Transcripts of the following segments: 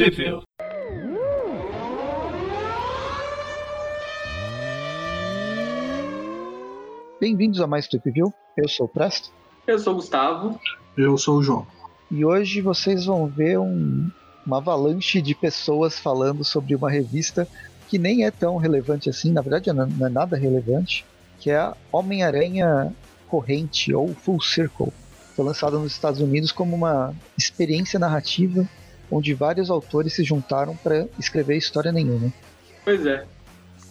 Review. Bem-vindos a mais Trip View. Eu sou o Presto. Eu sou o Gustavo. Eu sou o João. E hoje vocês vão ver um, uma avalanche de pessoas falando sobre uma revista que nem é tão relevante assim, na verdade não é nada relevante, que é a Homem-Aranha Corrente ou Full Circle. Foi lançada nos Estados Unidos como uma experiência narrativa onde vários autores se juntaram para escrever história nenhuma. Pois é.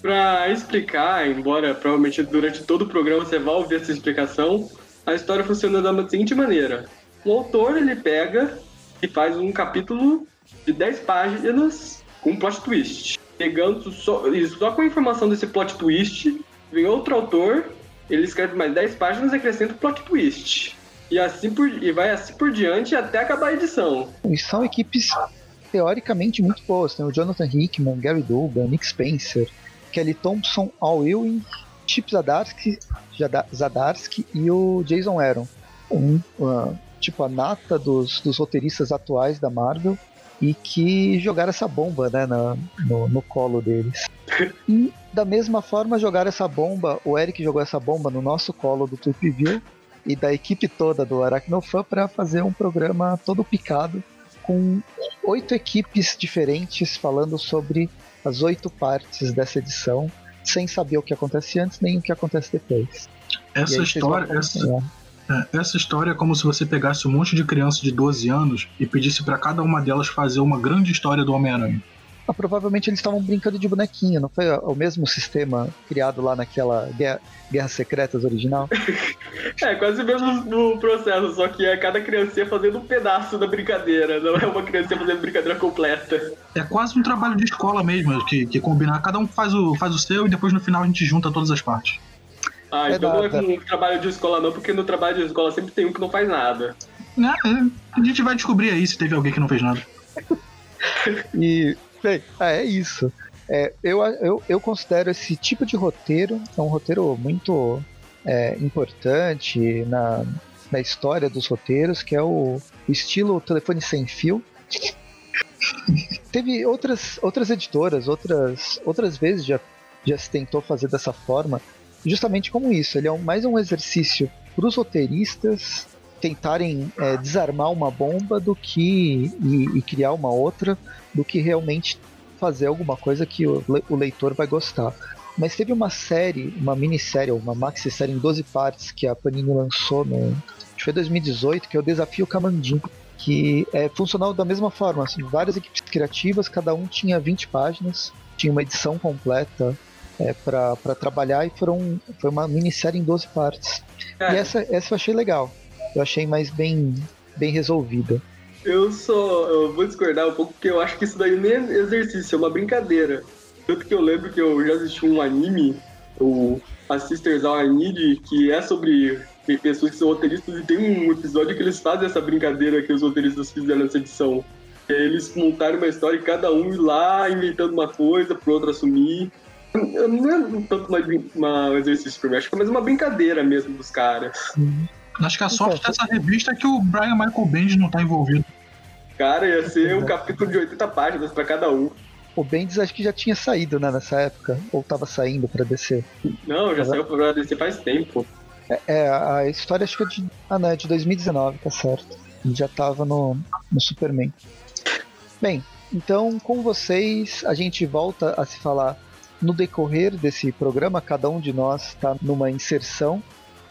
Para explicar, embora provavelmente durante todo o programa você vá ouvir essa explicação, a história funciona da seguinte maneira: o autor ele pega e faz um capítulo de 10 páginas com um plot twist. Pegando só, só com a informação desse plot twist, vem outro autor, ele escreve mais 10 páginas e acrescenta o plot twist. E assim por, e vai assim por diante até acabar a edição. E são equipes teoricamente muito boas. Tem o Jonathan Hickman, Gary Dugan, Nick Spencer, Kelly Thompson, Al Ewing, Chip Zadarsky, Zadarsky e o Jason Aaron. Um, uh, tipo a nata dos, dos roteiristas atuais da Marvel e que jogaram essa bomba né, na, no, no colo deles. E da mesma forma jogaram essa bomba, o Eric jogou essa bomba no nosso colo do Trip View e da equipe toda do Aracnofan para fazer um programa todo picado com oito equipes diferentes falando sobre as oito partes dessa edição, sem saber o que acontece antes nem o que acontece depois. Essa história, essa, é, essa história é como se você pegasse um monte de crianças de 12 anos e pedisse para cada uma delas fazer uma grande história do Homem-Aranha. Ah, provavelmente eles estavam brincando de bonequinho, não foi o mesmo sistema criado lá naquela Guerra, Guerras Secretas original? é, quase o mesmo processo, só que é cada criança fazendo um pedaço da brincadeira, não é uma criança fazendo brincadeira completa. É quase um trabalho de escola mesmo, que, que combinar, cada um faz o, faz o seu e depois no final a gente junta todas as partes. Ah, é então não é com trabalho de escola não, porque no trabalho de escola sempre tem um que não faz nada. É, é a gente vai descobrir aí se teve alguém que não fez nada. e Ah, é isso. É, eu, eu, eu considero esse tipo de roteiro é um roteiro muito é, importante na, na história dos roteiros, que é o, o estilo telefone sem fio. Teve outras, outras editoras, outras, outras vezes já, já se tentou fazer dessa forma, justamente como isso. Ele é um, mais um exercício para os roteiristas tentarem é, desarmar uma bomba do que e, e, criar uma outra do que realmente fazer alguma coisa que o, o leitor vai gostar. Mas teve uma série, uma minissérie, uma maxi série em 12 partes que a Panini lançou no acho que foi 2018, que é o Desafio Camandim, que é funcional da mesma forma, assim, várias equipes criativas, cada um tinha 20 páginas, tinha uma edição completa é, para trabalhar e foram, foi uma minissérie em 12 partes. É. E essa, essa eu achei legal eu achei mais bem, bem resolvida. Eu só eu vou discordar um pouco, porque eu acho que isso daí nem é exercício, é uma brincadeira. Tanto que eu lembro que eu já assisti um anime, o A Sisters All I Need, que é sobre pessoas que são roteiristas, e tem um episódio que eles fazem essa brincadeira que os roteiristas fizeram nessa edição. Eles montaram uma história e cada um ir lá inventando uma coisa pro outro assumir. Não é tanto um exercício pra mim, acho que é mais uma brincadeira mesmo dos caras. Uhum. Acho que a sorte dessa revista é que o Brian Michael Bendis não tá envolvido. Cara, ia ser um capítulo de 80 páginas pra cada um. O Bendis acho que já tinha saído, né, nessa época. Ou tava saindo pra descer. Não, já saiu pra descer faz tempo. É, é, a história acho que é de. Ah, não, é de 2019, tá certo. Ele já tava no, no Superman. Bem, então com vocês a gente volta a se falar no decorrer desse programa. Cada um de nós está numa inserção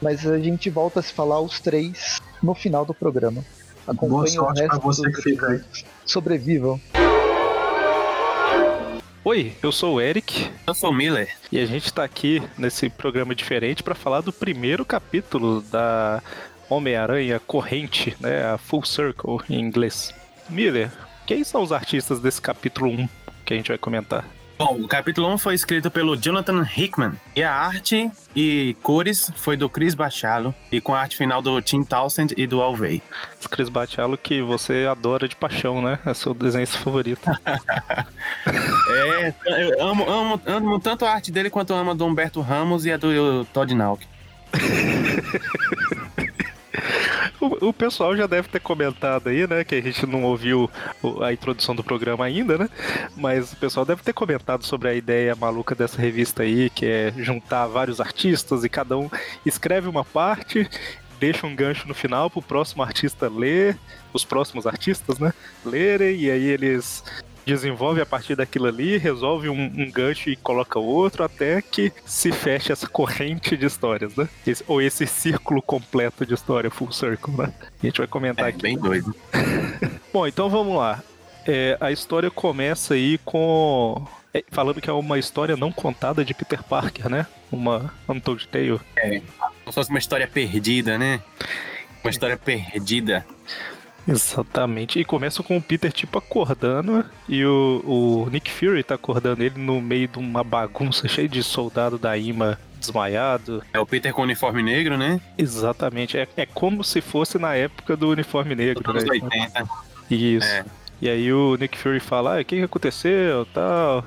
mas a gente volta a se falar os três no final do programa. Acompanhe o resto você que fica aí. Sobrevivam. Oi, eu sou o Eric. Eu sou o Miller. E a gente tá aqui nesse programa diferente para falar do primeiro capítulo da Homem-Aranha Corrente, né? A Full Circle em inglês. Miller, quem são os artistas desse capítulo 1 que a gente vai comentar? Bom, o capítulo 1 foi escrito pelo Jonathan Hickman. E a arte e cores foi do Chris Bachalo. E com a arte final do Tim Townsend e do Alvey. Chris Bachalo que você adora de paixão, né? É seu desenho favorito. é, eu amo, amo, amo tanto a arte dele quanto amo a do Humberto Ramos e a do Todd Nauk. O, pessoal já deve ter comentado aí, né? Que a gente não ouviu a introdução do programa ainda, né? Mas o pessoal deve ter comentado sobre a ideia maluca dessa revista aí, que é juntar vários artistas e cada um escreve uma parte deixa um gancho no final pro próximo artista ler, os próximos artistas, né? Lerem, e aí eles desenvolve a partir daquilo ali, resolve um, um, gancho e coloca outro, até que se feche essa corrente de histórias, né? Esse, ou esse círculo completo de história, full circle, né? A gente vai comentar é, aqui. Bem doido. Bom, então vamos lá. É, a história começa aí com. É, falando que é uma história não contada de Peter Parker, né? Uma Untold Tale. É, como se fosse uma história perdida, né? Uma história perdida. Exatamente. E começa com o Peter, tipo, acordando e o, o Nick Fury tá acordando ele no meio de uma bagunça cheia de soldado da IMA desmaiado. É o Peter com o uniforme negro, né? Exatamente. É, é como se fosse na época do uniforme negro. Né? 80. Isso. É. E aí o Nick Fury fala, ah, o que, que aconteceu, tal...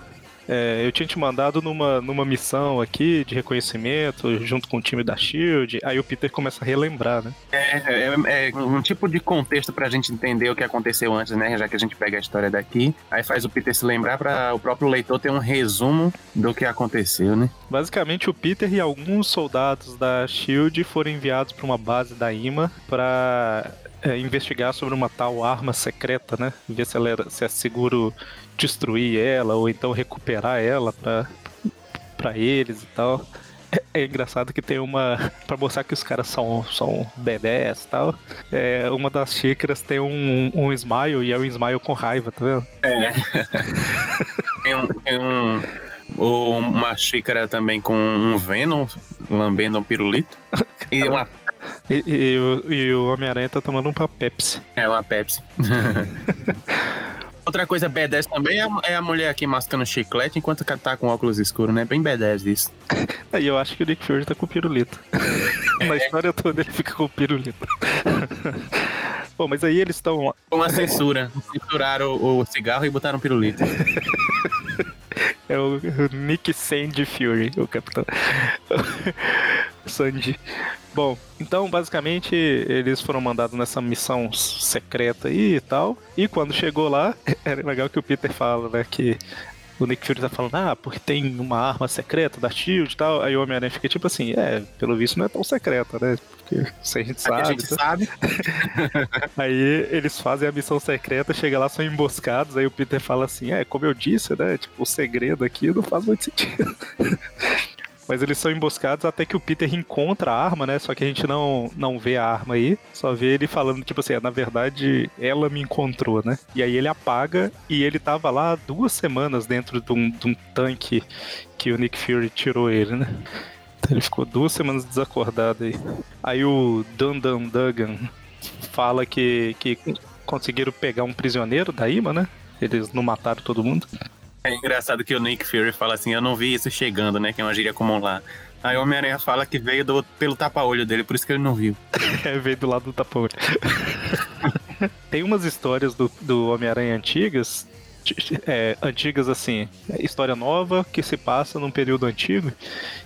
É, eu tinha te mandado numa, numa missão aqui de reconhecimento, junto com o time da Shield. Aí o Peter começa a relembrar, né? É, é, é um tipo de contexto pra gente entender o que aconteceu antes, né? Já que a gente pega a história daqui. Aí faz o Peter se lembrar para o próprio leitor ter um resumo do que aconteceu, né? Basicamente, o Peter e alguns soldados da Shield foram enviados para uma base da IMA para é, investigar sobre uma tal arma secreta, né? Ver se, ela era, se é seguro destruir ela ou então recuperar ela para para eles e tal. É, é, engraçado que tem uma. pra mostrar que os caras são, são bebés e tal. É, uma das xícaras tem um, um smile e é um smile com raiva, tá vendo? É. tem um. Tem um uma xícara também com um Venom lambendo um pirulito. E uma e, e, e, o Homem-Aranha tá tomando um Pepsi. É, uma Pepsi. Outra coisa B10 também é a, é a mulher aqui mascando chiclete enquanto tá com óculos escuros, né? Bem B10 isso. Aí eu acho que o Nick Fury tá com pirulito. É. Na história toda ele fica com pirulito. Bom, mas aí eles estão. Uma censura. Censuraram o, o cigarro e botaram pirulito. É o, o Nick Sandy Fury, o capitão. Sandy. Bom, então basicamente eles foram mandados nessa missão secreta aí e tal. E quando chegou lá, era legal que o Peter fala, né, que o Nick Fury tá falando, ah, porque tem uma arma secreta da Shield e tal. Aí o Homem-Aranha fica tipo assim, é, pelo visto não é tão secreta, né? Porque se a gente sabe. A gente sabe. aí eles fazem a missão secreta, chega lá, são emboscados. Aí o Peter fala assim, é, como eu disse, né? Tipo, o segredo aqui não faz muito sentido. Mas eles são emboscados até que o Peter encontra a arma, né? Só que a gente não, não vê a arma aí. Só vê ele falando, tipo assim, na verdade, ela me encontrou, né? E aí ele apaga e ele tava lá duas semanas dentro de um, de um tanque que o Nick Fury tirou ele, né? Então ele ficou duas semanas desacordado aí. Aí o Dundam Duggan fala que, que conseguiram pegar um prisioneiro da IMA, né? Eles não mataram todo mundo. É engraçado que o Nick Fury fala assim: Eu não vi isso chegando, né? Que é uma gíria comum lá. Aí o Homem-Aranha fala que veio do, pelo tapa-olho dele, por isso que ele não viu. é, veio do lado do tapa-olho. Tem umas histórias do, do Homem-Aranha antigas, é, antigas assim, história nova que se passa num período antigo,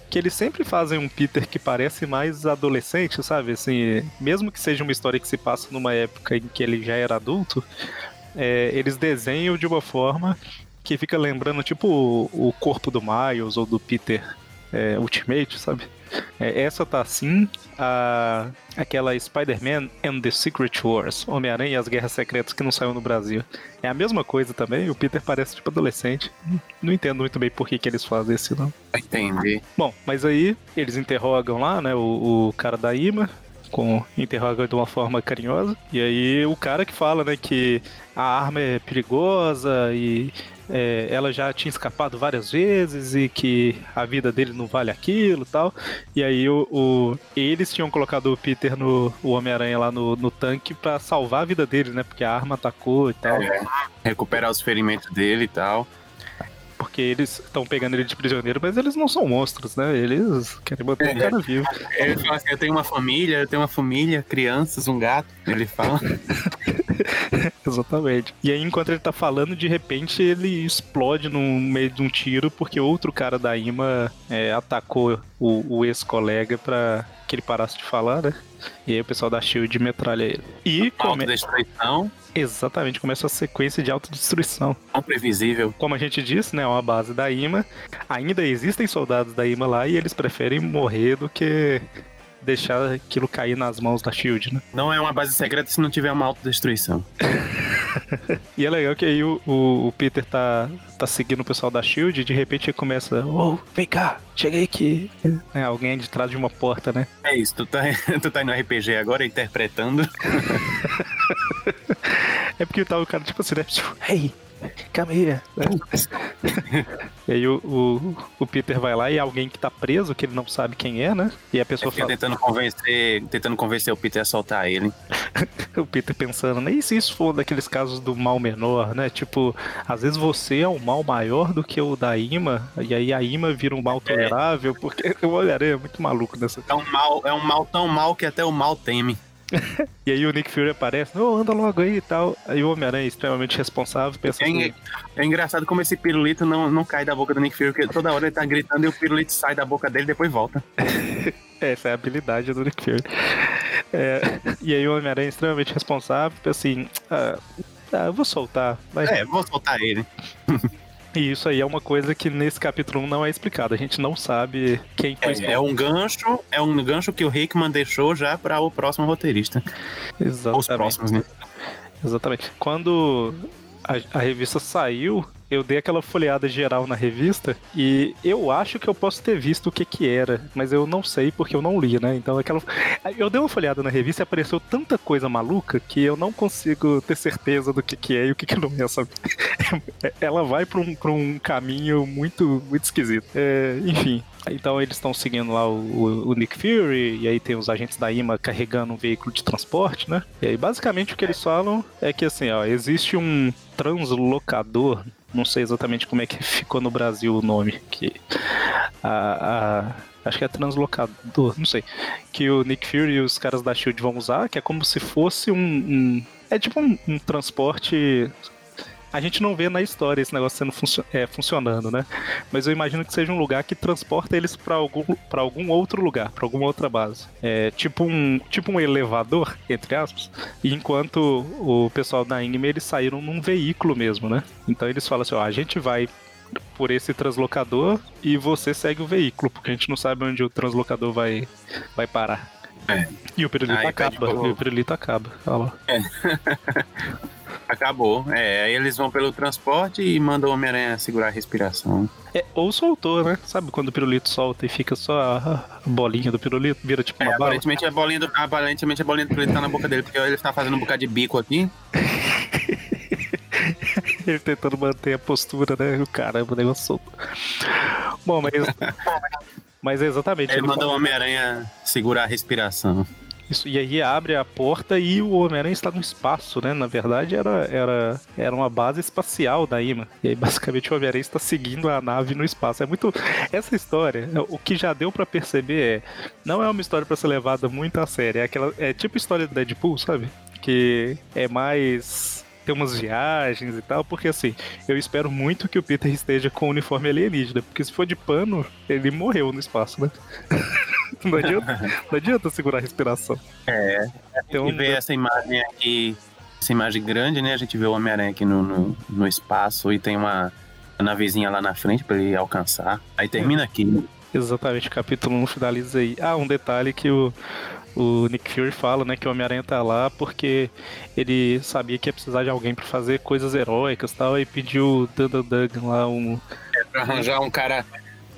que eles sempre fazem um Peter que parece mais adolescente, sabe? Assim, mesmo que seja uma história que se passa numa época em que ele já era adulto, é, eles desenham de uma forma que fica lembrando tipo o, o corpo do Miles ou do Peter é, Ultimate, sabe? É, essa tá assim, a, aquela Spider-Man and the Secret Wars, Homem-Aranha e as Guerras Secretas que não saiu no Brasil. É a mesma coisa também, o Peter parece tipo adolescente. Não entendo muito bem por que, que eles fazem isso, não. Entendi. Bom, mas aí eles interrogam lá, né, o, o cara da IMA, com interroga de uma forma carinhosa. E aí o cara que fala, né, que a arma é perigosa e é, ela já tinha escapado várias vezes e que a vida dele não vale aquilo tal. E aí o, o eles tinham colocado o Peter no o Homem-Aranha lá no, no tanque para salvar a vida dele, né? Porque a arma atacou e tal. É, recuperar os ferimentos dele e tal porque eles estão pegando ele de prisioneiro, mas eles não são monstros, né? Eles querem manter é, o cara vivo. Ele fala assim: eu tenho uma família, eu tenho uma família, crianças, um gato. Ele fala. Exatamente. E aí, enquanto ele tá falando, de repente ele explode no meio de um tiro porque outro cara da IMA é, atacou o, o ex-colega pra que ele parasse de falar, né? E aí o pessoal da Shield metralha ele. E come... Autodestruição, exatamente começa a sequência de autodestruição. não previsível. Como a gente disse, né, é uma base da IMA. Ainda existem soldados da IMA lá e eles preferem morrer do que deixar aquilo cair nas mãos da Shield, né? Não é uma base secreta se não tiver uma autodestruição. E é legal que aí o, o- o Peter tá, tá seguindo o pessoal da Shield e de repente ele começa, ô, vem cá, cheguei aqui. É, alguém de trás de uma porta, né? É isso, tu tá, tu tá no RPG agora interpretando. É porque tava o cara tipo assim, né? Hey, come here. e aí o, o, o Peter vai lá e é alguém que tá preso, que ele não sabe quem é, né? E a pessoa Fica fala, tentando convencer, tentando convencer o Peter a soltar ele. o Peter pensando, né? E se isso for daqueles casos do mal menor, né? Tipo, às vezes você é um mal maior do que o da Ima, e aí a Ima vira um mal tolerável, porque o Homem-Aranha é muito maluco nessa. É um mal, é um mal tão mal que até o mal teme. E aí o Nick Fury aparece, ô, anda logo aí e tal. Aí o Homem-Aranha extremamente responsável, pensa É, assim, é engraçado como esse pirulito não, não cai da boca do Nick Fury, porque toda hora ele tá gritando e o pirulito sai da boca dele e depois volta. Essa é a habilidade do Nick Fury. É, e aí o Homem-Aranha extremamente responsável, pensa assim, ah, ah, eu vou soltar. Vai. É, vou soltar ele. E isso aí é uma coisa que nesse capítulo 1 não é explicado. A gente não sabe quem foi É, é um gancho, é um gancho que o Hickman deixou já para o próximo roteirista. Os Exatamente. próximos, né? Exatamente. Quando a, a revista saiu, eu dei aquela folheada geral na revista e eu acho que eu posso ter visto o que que era, mas eu não sei porque eu não li, né? Então aquela eu dei uma folheada na revista e apareceu tanta coisa maluca que eu não consigo ter certeza do que que é e o que que não é, sabe? Ela vai pra um, um caminho muito muito esquisito. É, enfim, então eles estão seguindo lá o, o- o Nick Fury, e aí tem os agentes da IMA carregando um veículo de transporte, né? E aí basicamente o que eles falam é que assim, ó, existe um translocador, não sei exatamente como é que ficou no Brasil o nome, que a, a- acho que é translocador, não sei, que o Nick Fury e os caras da Shield vão usar, que é como se fosse um, um- é tipo um, um transporte a gente não vê na história esse negócio sendo é, funcionando, né? Mas eu imagino que seja um lugar que transporta eles pra algum, pra algum outro lugar, pra alguma outra base. É tipo um, tipo um elevador, entre aspas. E enquanto o pessoal da Ingme, eles saíram num veículo mesmo, né? Então eles falam assim, ó, a gente vai por esse translocador e você segue o veículo, porque a gente não sabe onde o translocador vai, vai parar. É. E o pirulito Aí pede acaba, e o pirulito acaba. Olha lá. Acabou. É, aí eles vão pelo transporte e mandam o Homem-Aranha segurar a respiração. É, ou soltou, né? Sabe quando o pirulito solta e fica só a, bolinha do pirulito, vira tipo É, uma bala? aparentemente a bolinha do. Aparentemente a bolinha do pirulito tá na boca dele, porque ele tá fazendo um bocado de bico aqui. Ele tentando manter a postura, né? O Caramba, o negócio solto. Bom, mas. mas é exatamente. Ele ele manda o Homem-Aranha segurar a respiração. Isso, e aí abre a porta e o Homem-Aranha está no espaço, né? Na verdade, era, era, era uma base espacial da IMA. E aí, basicamente, o Homem-Aranha está seguindo a nave no espaço. É muito. Essa história, o que já deu pra perceber é. Não é uma história pra ser levada muito a sério. É, aquela, é tipo a história do Deadpool, sabe? Que é mais. Tem umas viagens e tal, porque assim, eu espero muito que o Peter esteja com o uniforme alienígena, porque se for de pano, ele morreu no espaço, né? Não adianta, não adianta segurar a respiração. É. Então, e ver essa imagem aqui, essa imagem grande, né? A gente vê o Homem-Aranha aqui no, no, no espaço e tem uma, navezinha lá na frente pra ele alcançar. Aí termina aqui. Exatamente, o capítulo 1 finaliza aí. Ah, um detalhe que o, o Nick Fury fala, né, que o Homem-Aranha tá lá porque ele sabia que ia precisar de alguém pra fazer coisas heróicas e tal, e pediu o Dun Dun Dun lá um... Pra arranjar um cara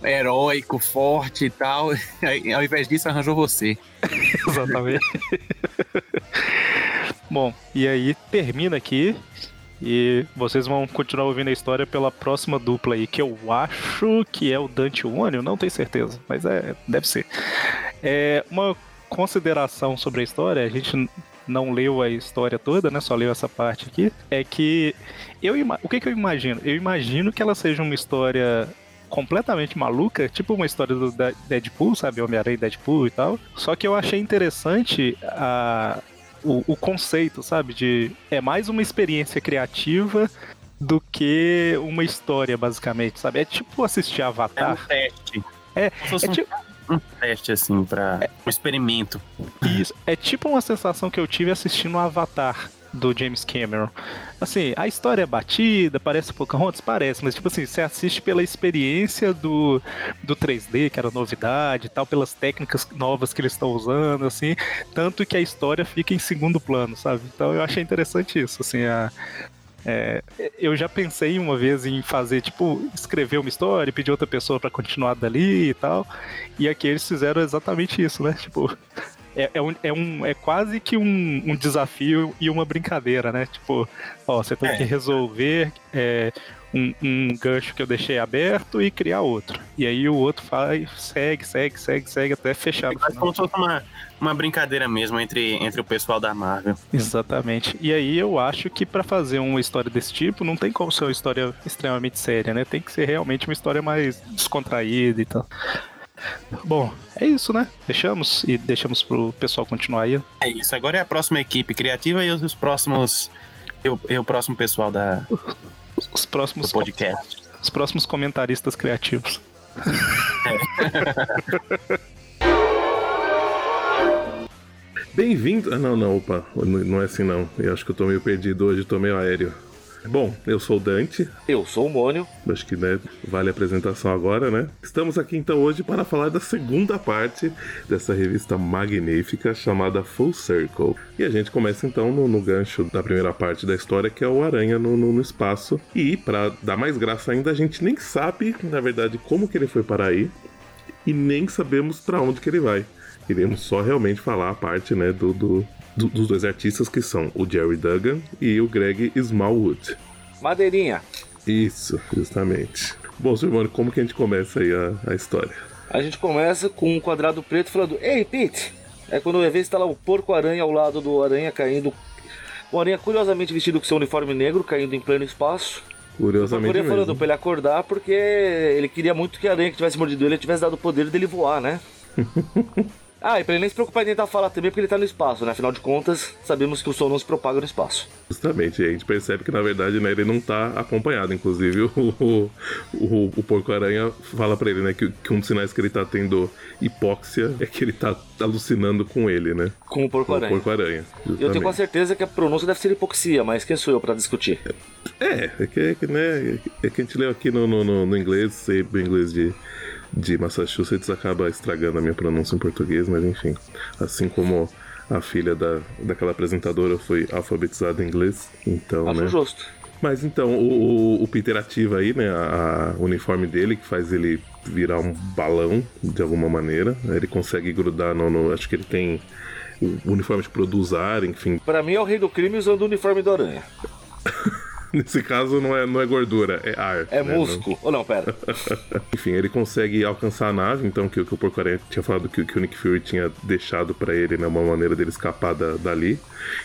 heróico, forte e tal. Ao invés disso, arranjou você. Exatamente. Bom, e aí termina aqui. E vocês vão continuar ouvindo a história pela próxima dupla aí, que eu acho que é o Dante e o Ônio, não tenho certeza, mas é, deve ser. É uma consideração sobre a história, a gente não leu a história toda, né? Só leu essa parte aqui. É que eu o que, que eu imagino? Eu imagino que ela seja uma história completamente maluca, tipo uma história do Deadpool, sabe? Homem-Aranha e Deadpool e tal. Só que eu achei interessante a, o, o conceito, sabe? De é mais uma experiência criativa do que uma história, basicamente, sabe? É tipo assistir É um Avatar. teste. É, é um- tipo, um teste, assim, pra. Um experimento. isso, é tipo uma sensação que eu tive assistindo Avatar do James Cameron. Assim, a história é batida, parece Pocahontas, parece, mas tipo assim, você assiste pela experiência do, do 3D, que era novidade e tal, pelas técnicas novas que eles estão usando, assim, tanto que a história fica em segundo plano, sabe? Então eu achei interessante isso, assim, a, é, eu já pensei uma vez em fazer, tipo, escrever uma história e pedir outra pessoa pra continuar dali e tal. E aqui eles fizeram exatamente isso, né? Tipo, é, é, um, é, um, é quase que um, um desafio e uma brincadeira, né? Tipo, ó, você tem É. que resolver é, um, um gancho que eu deixei aberto e criar outro. E aí o outro faz, segue, segue, segue, segue até fechar final. como se fosse uma, uma brincadeira mesmo entre, entre o pessoal da Marvel. Exatamente. E aí eu acho que pra fazer uma história desse tipo, não tem como ser uma história extremamente séria, né? Tem que ser realmente uma história mais descontraída e tal. Bom, é isso, né? Deixamos e deixamos pro pessoal continuar aí. É isso. Agora é a próxima equipe criativa e os próximos. E o, e o próximo pessoal da, Os do próximos, podcast. os próximos comentaristas criativos. Bem-vindo. Ah, não, não, opa, não não é assim não. Eu acho que eu tô meio perdido hoje, tô meio aéreo. Bom, eu sou o Dante, Eu sou o Mônio. acho que né, vale a apresentação agora, né? Estamos aqui então hoje para falar da segunda parte dessa revista magnífica chamada Full Circle. E a gente começa então no, no gancho da primeira parte da história, que é o Aranha no, no- no espaço. E para dar mais graça ainda, a gente nem sabe, na verdade, como que ele foi parar aí e nem sabemos para onde que ele vai. Iremos só realmente falar a parte, né, do, do- do- dos dois artistas que são o Jerry Duggan e o Greg Smallwood. Madeirinha. Isso, justamente. Bom, Silvano, como que a gente começa aí a, a história? A gente começa com um quadrado preto falando: Ei, Pete! É quando eu ver está lá o porco-aranha ao lado do aranha caindo. O aranha curiosamente vestido com seu uniforme negro, caindo em pleno espaço. O Curiosamente porco falando pra ele acordar porque ele queria muito que a aranha que tivesse mordido ele tivesse dado o poder dele voar, né? ah, e pra ele nem se preocupar em tentar falar também porque ele tá no espaço, né? Afinal de contas, sabemos que o som não se propaga no espaço. Justamente, a gente percebe que na verdade né, ele não tá acompanhado. Inclusive, o, o, o, Porco-Aranha fala pra ele né, que, que um dos sinais que ele tá tendo hipóxia é que ele tá alucinando com ele, né? Com o Com porco-aranha. Porco-Aranha. Eu tenho quase certeza que a pronúncia deve ser hipoxia, mas quem sou eu pra discutir? É, é que, é que, né, é que a gente leu aqui no, no, no- no inglês, sempre o inglês de, de Massachusetts acaba estragando a minha pronúncia em português, mas enfim. Assim como a filha da, daquela apresentadora foi alfabetizada em inglês, então, Acho né. justo. Mas então, o, o- Peter ativa aí, né, a, a uniforme dele, que faz ele virar um balão, de alguma maneira. Ele consegue grudar no, no- Acho que ele tem o uniforme que produz ar, enfim. Pra mim é o rei do crime usando o uniforme do aranha. Nesse caso, não é, não é gordura, é ar. É né, músculo. Ou não, pera. Enfim, ele consegue alcançar a nave, então, que, que o Porco-Aranha tinha falado que, que o Nick Fury tinha deixado pra ele, né, uma maneira dele escapar da- dali.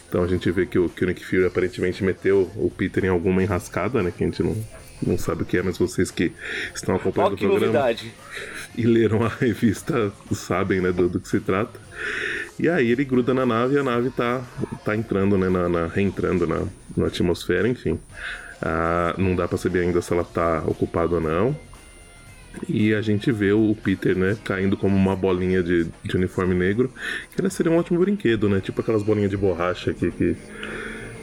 Então a gente vê que o, que o Nick Fury aparentemente meteu o Peter em alguma enrascada, né, que a gente não, não sabe o que é, mas vocês que estão acompanhando Ó o que programa novidade. e leram a revista sabem, né, do, do que se trata. E aí ele gruda na nave e a nave tá, tá entrando, né, na, na- reentrando na, na atmosfera, enfim. Ah, não dá pra saber ainda se ela tá ocupada ou não. E a gente vê o Peter, né, caindo como uma bolinha de, de uniforme negro, que ela seria um ótimo brinquedo, né, tipo aquelas bolinhas de borracha que, que,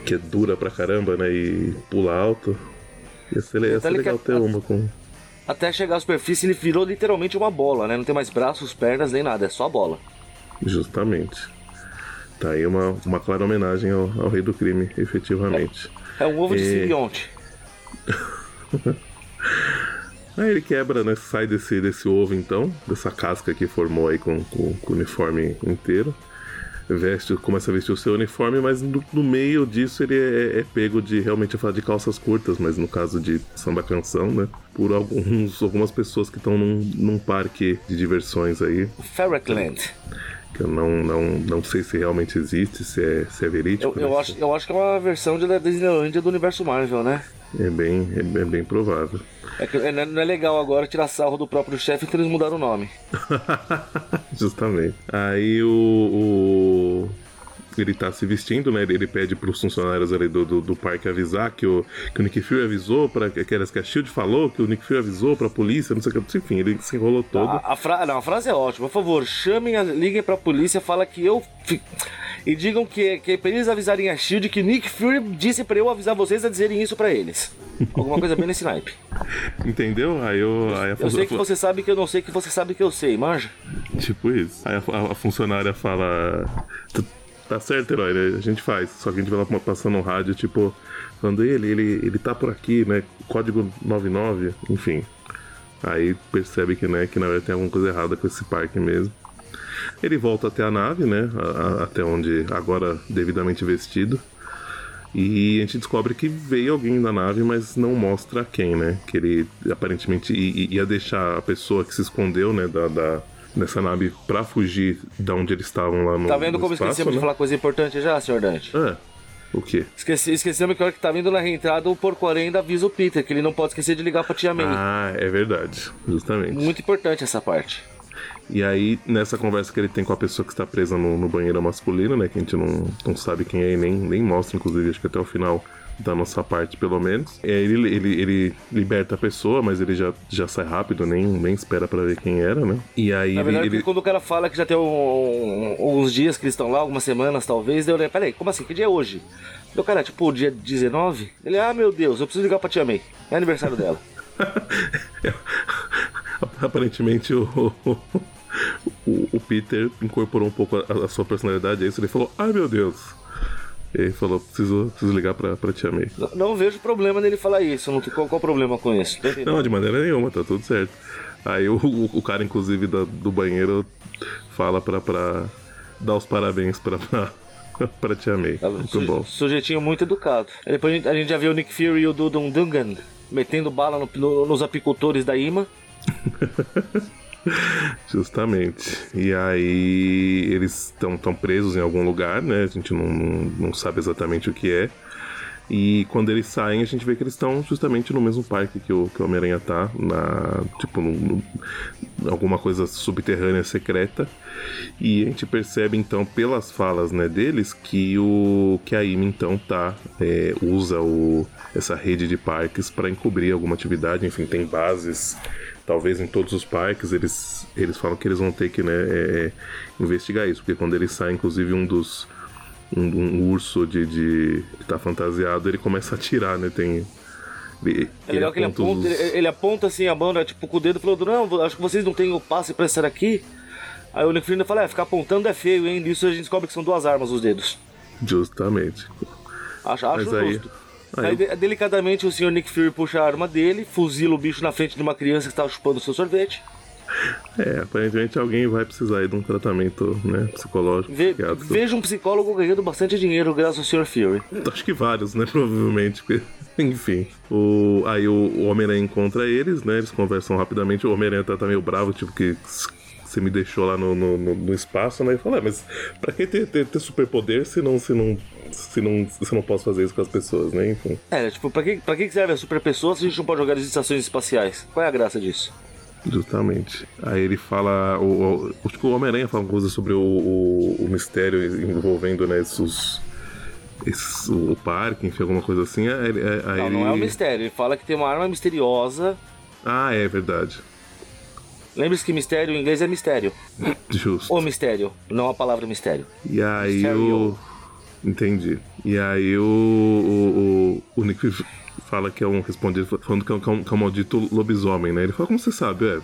que é dura pra caramba, né, e pula alto. Ia ser, ia ser legal ter uma com... Até chegar à superfície, ele virou literalmente uma bola, né? Não tem mais braços, pernas, nem nada, é só a bola. Justamente. Tá aí uma, uma clara homenagem ao, ao rei do crime, efetivamente. É um ovo de É. simbionte. Aí ele quebra, né? Sai desse, desse ovo então, dessa casca que formou aí com, com, com o uniforme inteiro. Veste, começa a vestir o seu uniforme, mas no, no meio disso ele é, é pego de realmente falar de calças curtas, mas no caso de samba canção, né? Por alguns, algumas pessoas que estão num, num parque de diversões aí, Ferretland. Que eu não, não, não sei se realmente existe, se é, se é verídico. Eu, eu, né? acho, eu acho que é uma versão de da Disneylândia do universo Marvel, né? É bem, é, é bem provável. É que é- não é legal agora tirar sarro do próprio chefe, então eles mudaram o nome. Justamente. Aí o, o, ele tá se vestindo, né? Ele, ele pede pros funcionários ali do, do, do parque avisar que o, que o Nick Fury avisou para que, que a Shield falou que o Nick Fury avisou pra polícia, não sei o que. Enfim, ele se enrolou todo. A, a, fra... não, a frase é ótima. Por favor, chamem, a... liguem pra polícia, fala que eu. fi- E digam que, que é pra eles avisarem a Shield que Nick Fury disse pra eu avisar vocês a dizerem isso pra eles. Alguma coisa bem nesse naipe. Entendeu? Aí, eu, aí a Eu sei que você sabe que eu não sei que você sabe que eu sei, manja? Tipo isso. Aí a- a funcionária fala. "Tá- certo, herói, né? a gente faz. Só que a gente vai lá passando no rádio, tipo, falando ele, ele, ele tá por aqui, né? Código 99, enfim. Aí percebe que, né, que na verdade tem alguma coisa errada com esse parque mesmo. Ele volta até a nave, né? a- a- até onde agora devidamente vestido. E a gente descobre que veio alguém na nave, mas não mostra quem, né? Que ele aparentemente ia deixar a pessoa que se escondeu, né, da, da- nessa nave pra fugir da onde eles estavam lá no Tá vendo como espaço, esquecemos né? de falar coisa importante já, senhor Dante? É. O quê? Esqueci, esquecemos que a hora que tá vindo na reentrada, o porco ainda avisa o Peter que ele não pode esquecer de ligar pra tia May. Ah, é verdade. Justamente. Muito importante essa parte. E aí, nessa conversa que ele tem com a pessoa que está presa no, no banheiro masculino, né? Que a gente não, não sabe quem é e nem, nem mostra, inclusive, acho que até o final da nossa parte, pelo menos. E aí ele, ele, ele liberta a pessoa, mas ele já, já sai rápido, nem, nem espera pra ver quem era, né? E aí Na ele. verdade, ele- quando o cara fala que já tem um- uns dias que eles estão lá, algumas semanas talvez, eu olhei, peraí, como assim? Que dia é hoje? Meu cara, tipo, dia 19? Ele, ah, meu Deus, eu preciso ligar pra tia May. É aniversário dela. Aparentemente o, o, o- o Peter incorporou um pouco a, a sua personalidade a isso. Ele falou, ai meu Deus. E aí falou, preciso, preciso ligar pra, pra Tia May. Não, não vejo problema nele falar isso. Não tem qual, problema com isso? Entendendo. Não, de maneira nenhuma, tá tudo certo. Aí o, o, o cara, inclusive, da- do banheiro fala pra, pra dar os parabéns pra, pra, pra Tia May. Tá Muito Su- bom. Sujeitinho muito educado. Aí Depois a gente, a gente já viu o Nick Fury e o Dudon Dungan metendo bala no- no- nos apicultores da IMA. Justamente. E aí eles estão tão presos em algum lugar, né? A gente não, não, sabe exatamente o que é. E quando eles saem, a gente vê que eles estão justamente no mesmo parque que o, que o Homem-Aranha tá, na, tipo, no, no- alguma coisa subterrânea secreta. E a gente percebe então pelas falas né, deles que o que a Amy então tá é, usa o, essa rede de parques para encobrir alguma atividade. Enfim, tem bases talvez em todos os parques eles, eles falam que eles vão ter que né, é, investigar isso, porque quando eles saem, inclusive um dos um, um urso de, de que tá fantasiado, ele começa a atirar, né? Tem ele, É legal que ele aponta os- ele, ele aponta assim a né, tipo, com o dedo e falou: Não, acho que vocês não têm o passe pra estar aqui. Aí o Nick fala: É, ficar apontando é feio, hein? Nisso a gente descobre que são duas armas os dedos. justamente. Acho, acho Mas justo. aí Aí, de- delicadamente, o senhor Nick Fury puxa a arma dele, fuzila o bicho na frente de uma criança que estava chupando seu sorvete. É, aparentemente alguém vai precisar aí de um tratamento, né, psicológico, Ve- veja um psicólogo ganhando bastante dinheiro graças ao senhor Fury. Acho que vários, né? Provavelmente. Enfim. O... Aí o, o Homem-Aranha encontra eles, né? Eles conversam rapidamente. O Homem-Aranha tá, tá meio bravo, tipo, que você me deixou lá no, no, no- espaço, né? E fala, "É, mas pra que ter, ter, ter superpoder se não, se, não, se, não, se não posso fazer isso com as pessoas, né? Enfim. É, tipo, pra que, pra que serve a super pessoa se a gente não pode jogar nas estações espaciais? Qual é a graça disso? Justamente. Aí ele fala. O, o, que o Homem-Aranha fala uma coisa sobre o, o, o mistério envolvendo, né, esses. esses- o parque, enfim, alguma coisa assim. Aí, aí Não, ele... não é um mistério. Ele fala que tem uma arma misteriosa. Ah, é verdade. Lembre-se que mistério em inglês é mistério. Justo. O mistério, não a palavra mistério. E aí Mistério. o. Entendi. E aí o, o, o, o Nick fala que é um respondido falando que é um, que é um- que é um maldito lobisomem, né? Ele fala, como você sabe? É,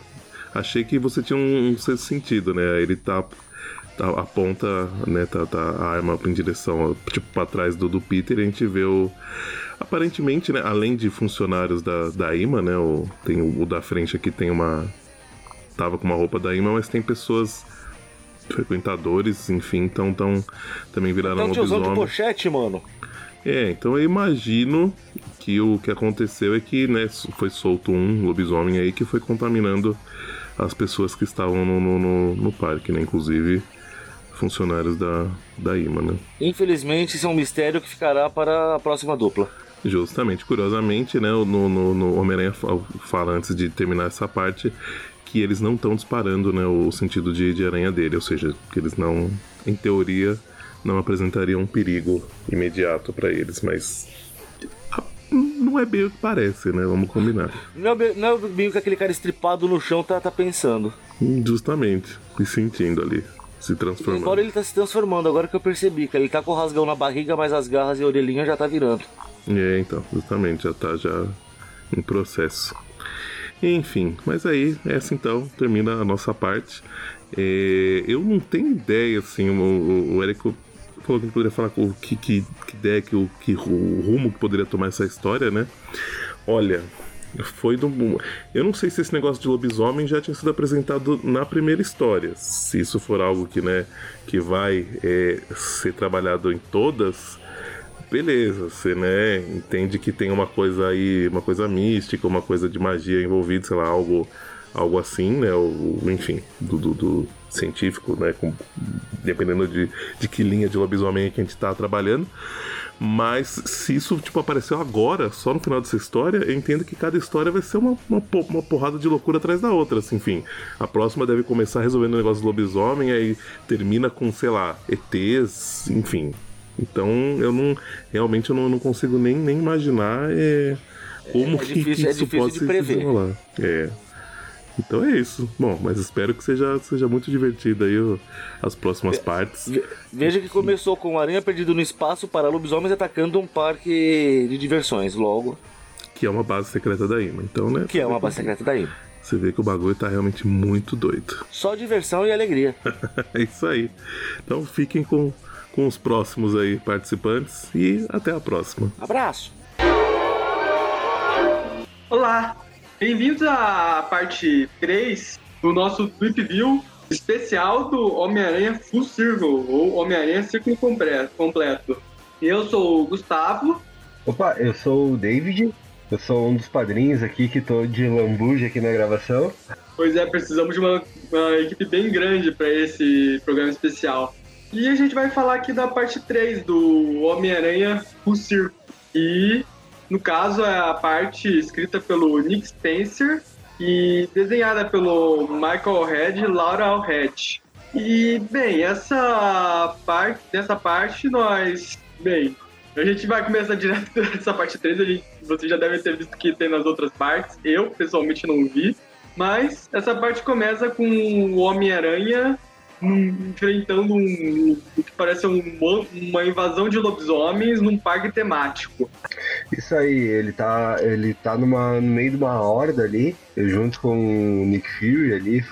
achei que você tinha um, um sentido, né? Ele tá. tá aponta, né, tá, tá a arma em direção, tipo, pra trás do, do Peter e a gente vê o. Aparentemente, né, além de funcionários da, da IMA, né? O, tem o, o da frente aqui tem uma. Tava com uma roupa da IMA, mas tem pessoas frequentadores, enfim, então tão, também viraram Então, tiozão de lobisomem. pochete, mano. É, então eu imagino que o que aconteceu é que né, foi solto um lobisomem aí que foi contaminando as pessoas que estavam no, no, no- no parque, né? Inclusive funcionários da, da IMA, né? Infelizmente, isso é um mistério que ficará para a próxima dupla. Justamente, curiosamente, né, no, no, no Homem-Aranha fa- fala antes de terminar essa parte que eles não estão disparando né, o sentido de, de aranha dele, ou seja, que eles não, em teoria, não apresentaria um perigo imediato para eles, mas ah, não é bem o que parece, né? Vamos combinar. Não é, bem- não é bem o que aquele cara estripado no chão tá, tá pensando. Justamente, me sentindo ali, se transformando. Embora ele tá se transformando, agora que eu percebi, que ele tá com o rasgão na barriga, mas as garras e a orelhinha já tá virando. É, então, justamente, já tá já em processo. Enfim, mas aí, essa então, termina a nossa parte. É, eu não tenho ideia, assim, o, o, o Érico falou que poderia falar com que, que, que ideia, que, o, que o rumo que poderia tomar essa história, né? Olha, foi do. Eu não sei se esse negócio de lobisomem já tinha sido apresentado na primeira história. Se isso for algo que, né, que vai é, ser trabalhado em todas, beleza, você né, entende que tem uma coisa aí, uma coisa mística, uma coisa de magia envolvida, sei lá, algo, algo assim, né? O, enfim, do, do, do científico, né? Com, dependendo de, de que linha de lobisomem que a gente está trabalhando. Mas se isso tipo, apareceu agora, só no final dessa história, eu entendo que cada história vai ser uma, uma, uma porrada de loucura atrás da outra. Assim, enfim, a próxima deve começar resolvendo o negócio do lobisomem, aí termina com, sei lá, ETs, enfim. Então eu não. Realmente eu não, não consigo nem, nem imaginar é, como É que, difícil- que é isso difícil pode de se prever. desenrolar. É. Então é isso. Bom, mas espero que seja, seja muito divertido aí o- as próximas partes. Ve- Veja que começou com aranha perdido no espaço para lobisomens atacando um parque de diversões, logo, Que é uma base secreta da IMA. Então, né? que é uma base secreta daí. Você vê que o bagulho tá realmente muito doido. Só diversão e alegria. É isso aí. Então fiquem com, com os próximos aí participantes e até a próxima. Abraço! Olá, bem-vindos à parte 3 do nosso Tweep View especial do Homem-Aranha Full Circle, ou Homem-Aranha Círculo Completo. Eu sou o Gustavo, Opa, eu sou o David, eu sou um dos padrinhos aqui que tô de lambuja aqui na gravação. pois é, precisamos de uma, uma equipe bem grande para esse programa especial. E a gente vai falar aqui da parte 3 do Homem-Aranha Full Circle. E, no caso, é a parte escrita pelo Nick Spencer e desenhada pelo Michael Red e Laura Red. E, bem, essa parte, nessa parte nós. Bem, a gente vai começar direto dessa parte 3. A gente, vocês já devem ter visto que tem nas outras partes. Eu, pessoalmente, não vi. Mas essa parte começa com o Homem-Aranha enfrentando um, o que parece um uma invasão de lobisomens num parque temático. Isso aí, ele tá, ele tá numa, no meio de uma horda ali, junto com o Nick Fury ali,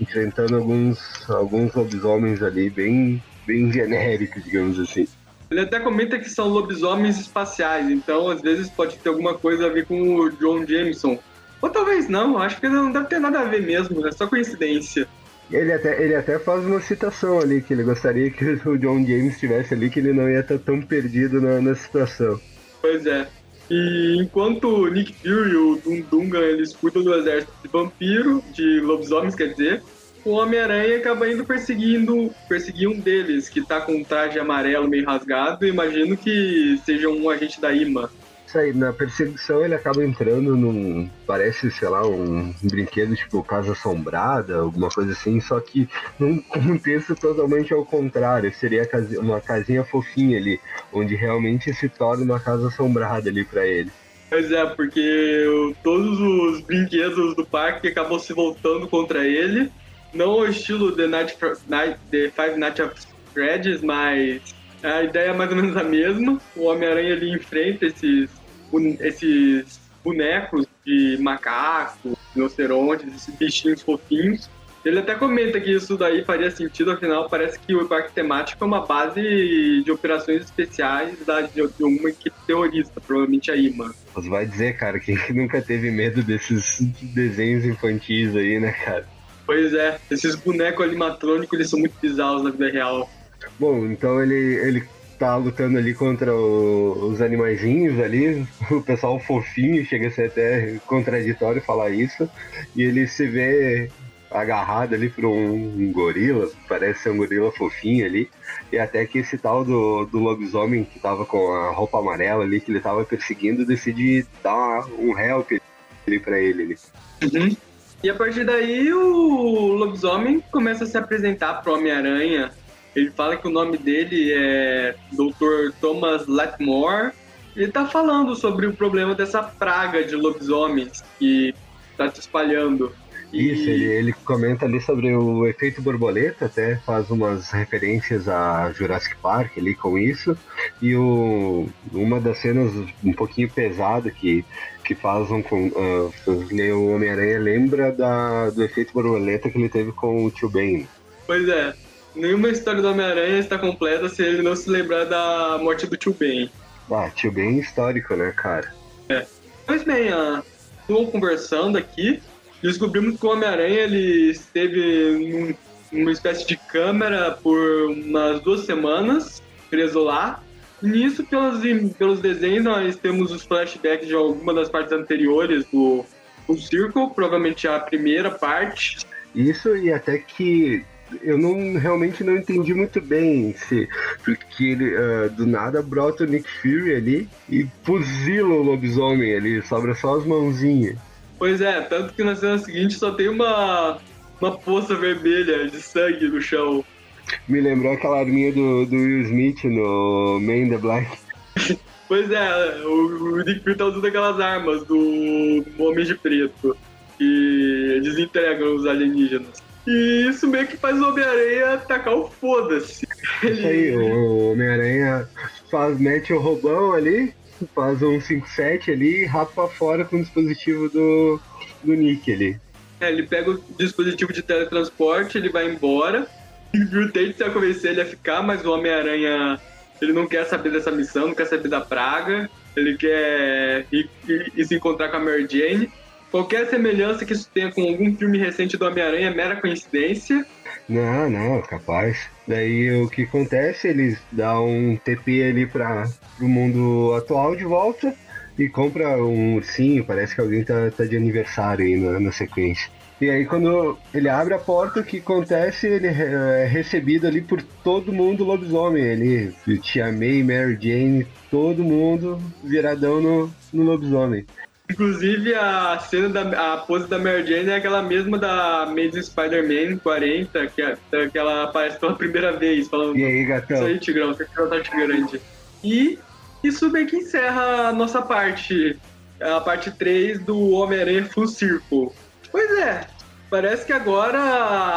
enfrentando alguns, alguns lobisomens ali, bem, bem genéricos, digamos assim. Ele até comenta que são lobisomens espaciais, então às vezes pode ter alguma coisa a ver com o John Jameson. Ou talvez não, acho que não deve ter nada a ver mesmo, é só coincidência. Ele até, ele até faz uma citação ali, que ele gostaria que o John James estivesse ali, que ele não ia estar tão perdido na, na situação. Pois é. E enquanto Nick Fury e o Dundungan eles cuidam do exército de vampiro, de lobisomens, quer dizer, o Homem-Aranha acaba indo perseguindo perseguir um deles, que tá com um traje amarelo meio rasgado, imagino que seja um agente da IMA. Na perseguição ele acaba entrando num. Parece, sei lá, um brinquedo tipo Casa Assombrada, alguma coisa assim, só que num contexto totalmente ao contrário. Seria uma casinha fofinha ali, onde realmente se torna uma casa assombrada ali pra ele. Pois é, porque todos os brinquedos do parque acabam se voltando contra ele. Não ao estilo The, Night, Night, The Five Nights at Freddy's, mas a ideia é mais ou menos a mesma. O Homem-Aranha ali enfrenta esses, esses bonecos de macaco, rinocerontes, esses bichinhos fofinhos. Ele até comenta que isso daí faria sentido, afinal parece que o parque temático é uma base de operações especiais da, de, de uma equipe terrorista, provavelmente a IMA. Você vai dizer, cara, quem que nunca teve medo desses desenhos infantis aí, né, cara? Pois é, esses bonecos animatrônicos eles são muito bizarros na vida real. Bom, então ele, ele tá lutando ali contra o- os animaizinhos ali, o pessoal fofinho, chega a ser até contraditório falar isso, e ele se vê agarrado ali por um, um gorila, parece ser um gorila fofinho ali, e até que esse tal do, do lobisomem que tava com a roupa amarela ali, que ele tava perseguindo, decide dar um help ali pra ele ali. E a partir daí o lobisomem começa a se apresentar pro Homem-Aranha. Ele fala que o nome dele é Dr. Thomas Latimore. Ele tá falando sobre o problema dessa praga de lobisomens que tá se espalhando. E- Isso, ele, ele comenta ali sobre o efeito borboleta, até faz umas referências a Jurassic Park ali com isso. E o, uma das cenas um pouquinho pesada que, que fazem com ah, né, o Homem-Aranha lembra da, do efeito borboleta que ele teve com o Tio Ben. Pois é, nenhuma história do Homem-Aranha está completa se ele não se lembrar da morte do tio Ben. Ah, Tio Ben histórico, né, cara? Pois bem, ah, estou conversando aqui, descobrimos que o Homem-Aranha ele esteve num- numa espécie de câmera por umas duas semanas, preso lá. Nisso, pelos, pelos desenhos, nós temos os flashbacks de alguma das partes anteriores do, do Circle, provavelmente a primeira parte. Isso e até que eu não realmente não entendi muito bem se porque ele ah, do nada brota o Nick Fury ali e fuzila o lobisomem ali, sobra só as mãozinhas. Pois é, tanto que na cena seguinte só tem uma, uma poça vermelha de sangue no chão. Me lembrou aquela arminha do, do Will Smith no Man in the Black. Pois é, o, o Nick Fury tá usando aquelas armas do Homem de Preto que desentregam os alienígenas. E isso meio que faz o Homem-Aranha tacar o foda-se. Isso aí, o Homem-Aranha faz, mete o roubão ali, faz um 5-7 ali e rapa fora com o dispositivo do, do Nick ali. É, ele pega o dispositivo de teletransporte, ele vai embora. E o Fury tenta convencer ele a ficar, mas o Homem-Aranha ele não quer saber dessa missão, não quer saber da praga. Ele quer ir, ir- ir se encontrar com a Mary Jane. Qualquer semelhança que isso tenha com algum filme recente do Homem-Aranha é mera coincidência. Não, não, capaz. Daí o que acontece, eles dão um TP ali para o mundo atual de volta e compra um ursinho, parece que alguém tá, tá de aniversário aí na, na sequência. E aí quando ele abre a porta, o que acontece, ele é recebido ali por todo mundo lobisomem ali. Tia May, Mary Jane, todo mundo viradão no, no lobisomem. Inclusive, a cena da a pose da Mary Jane é aquela mesma da Amazing Spider-Man 40, que, é- que ela aparece pela primeira vez, falando E aí, Isso gatão? aí, Tigrão, você tirou tá grande. E isso meio que encerra a nossa parte, a parte 3 do Homem-Aranha Full Circle. Pois é, parece que agora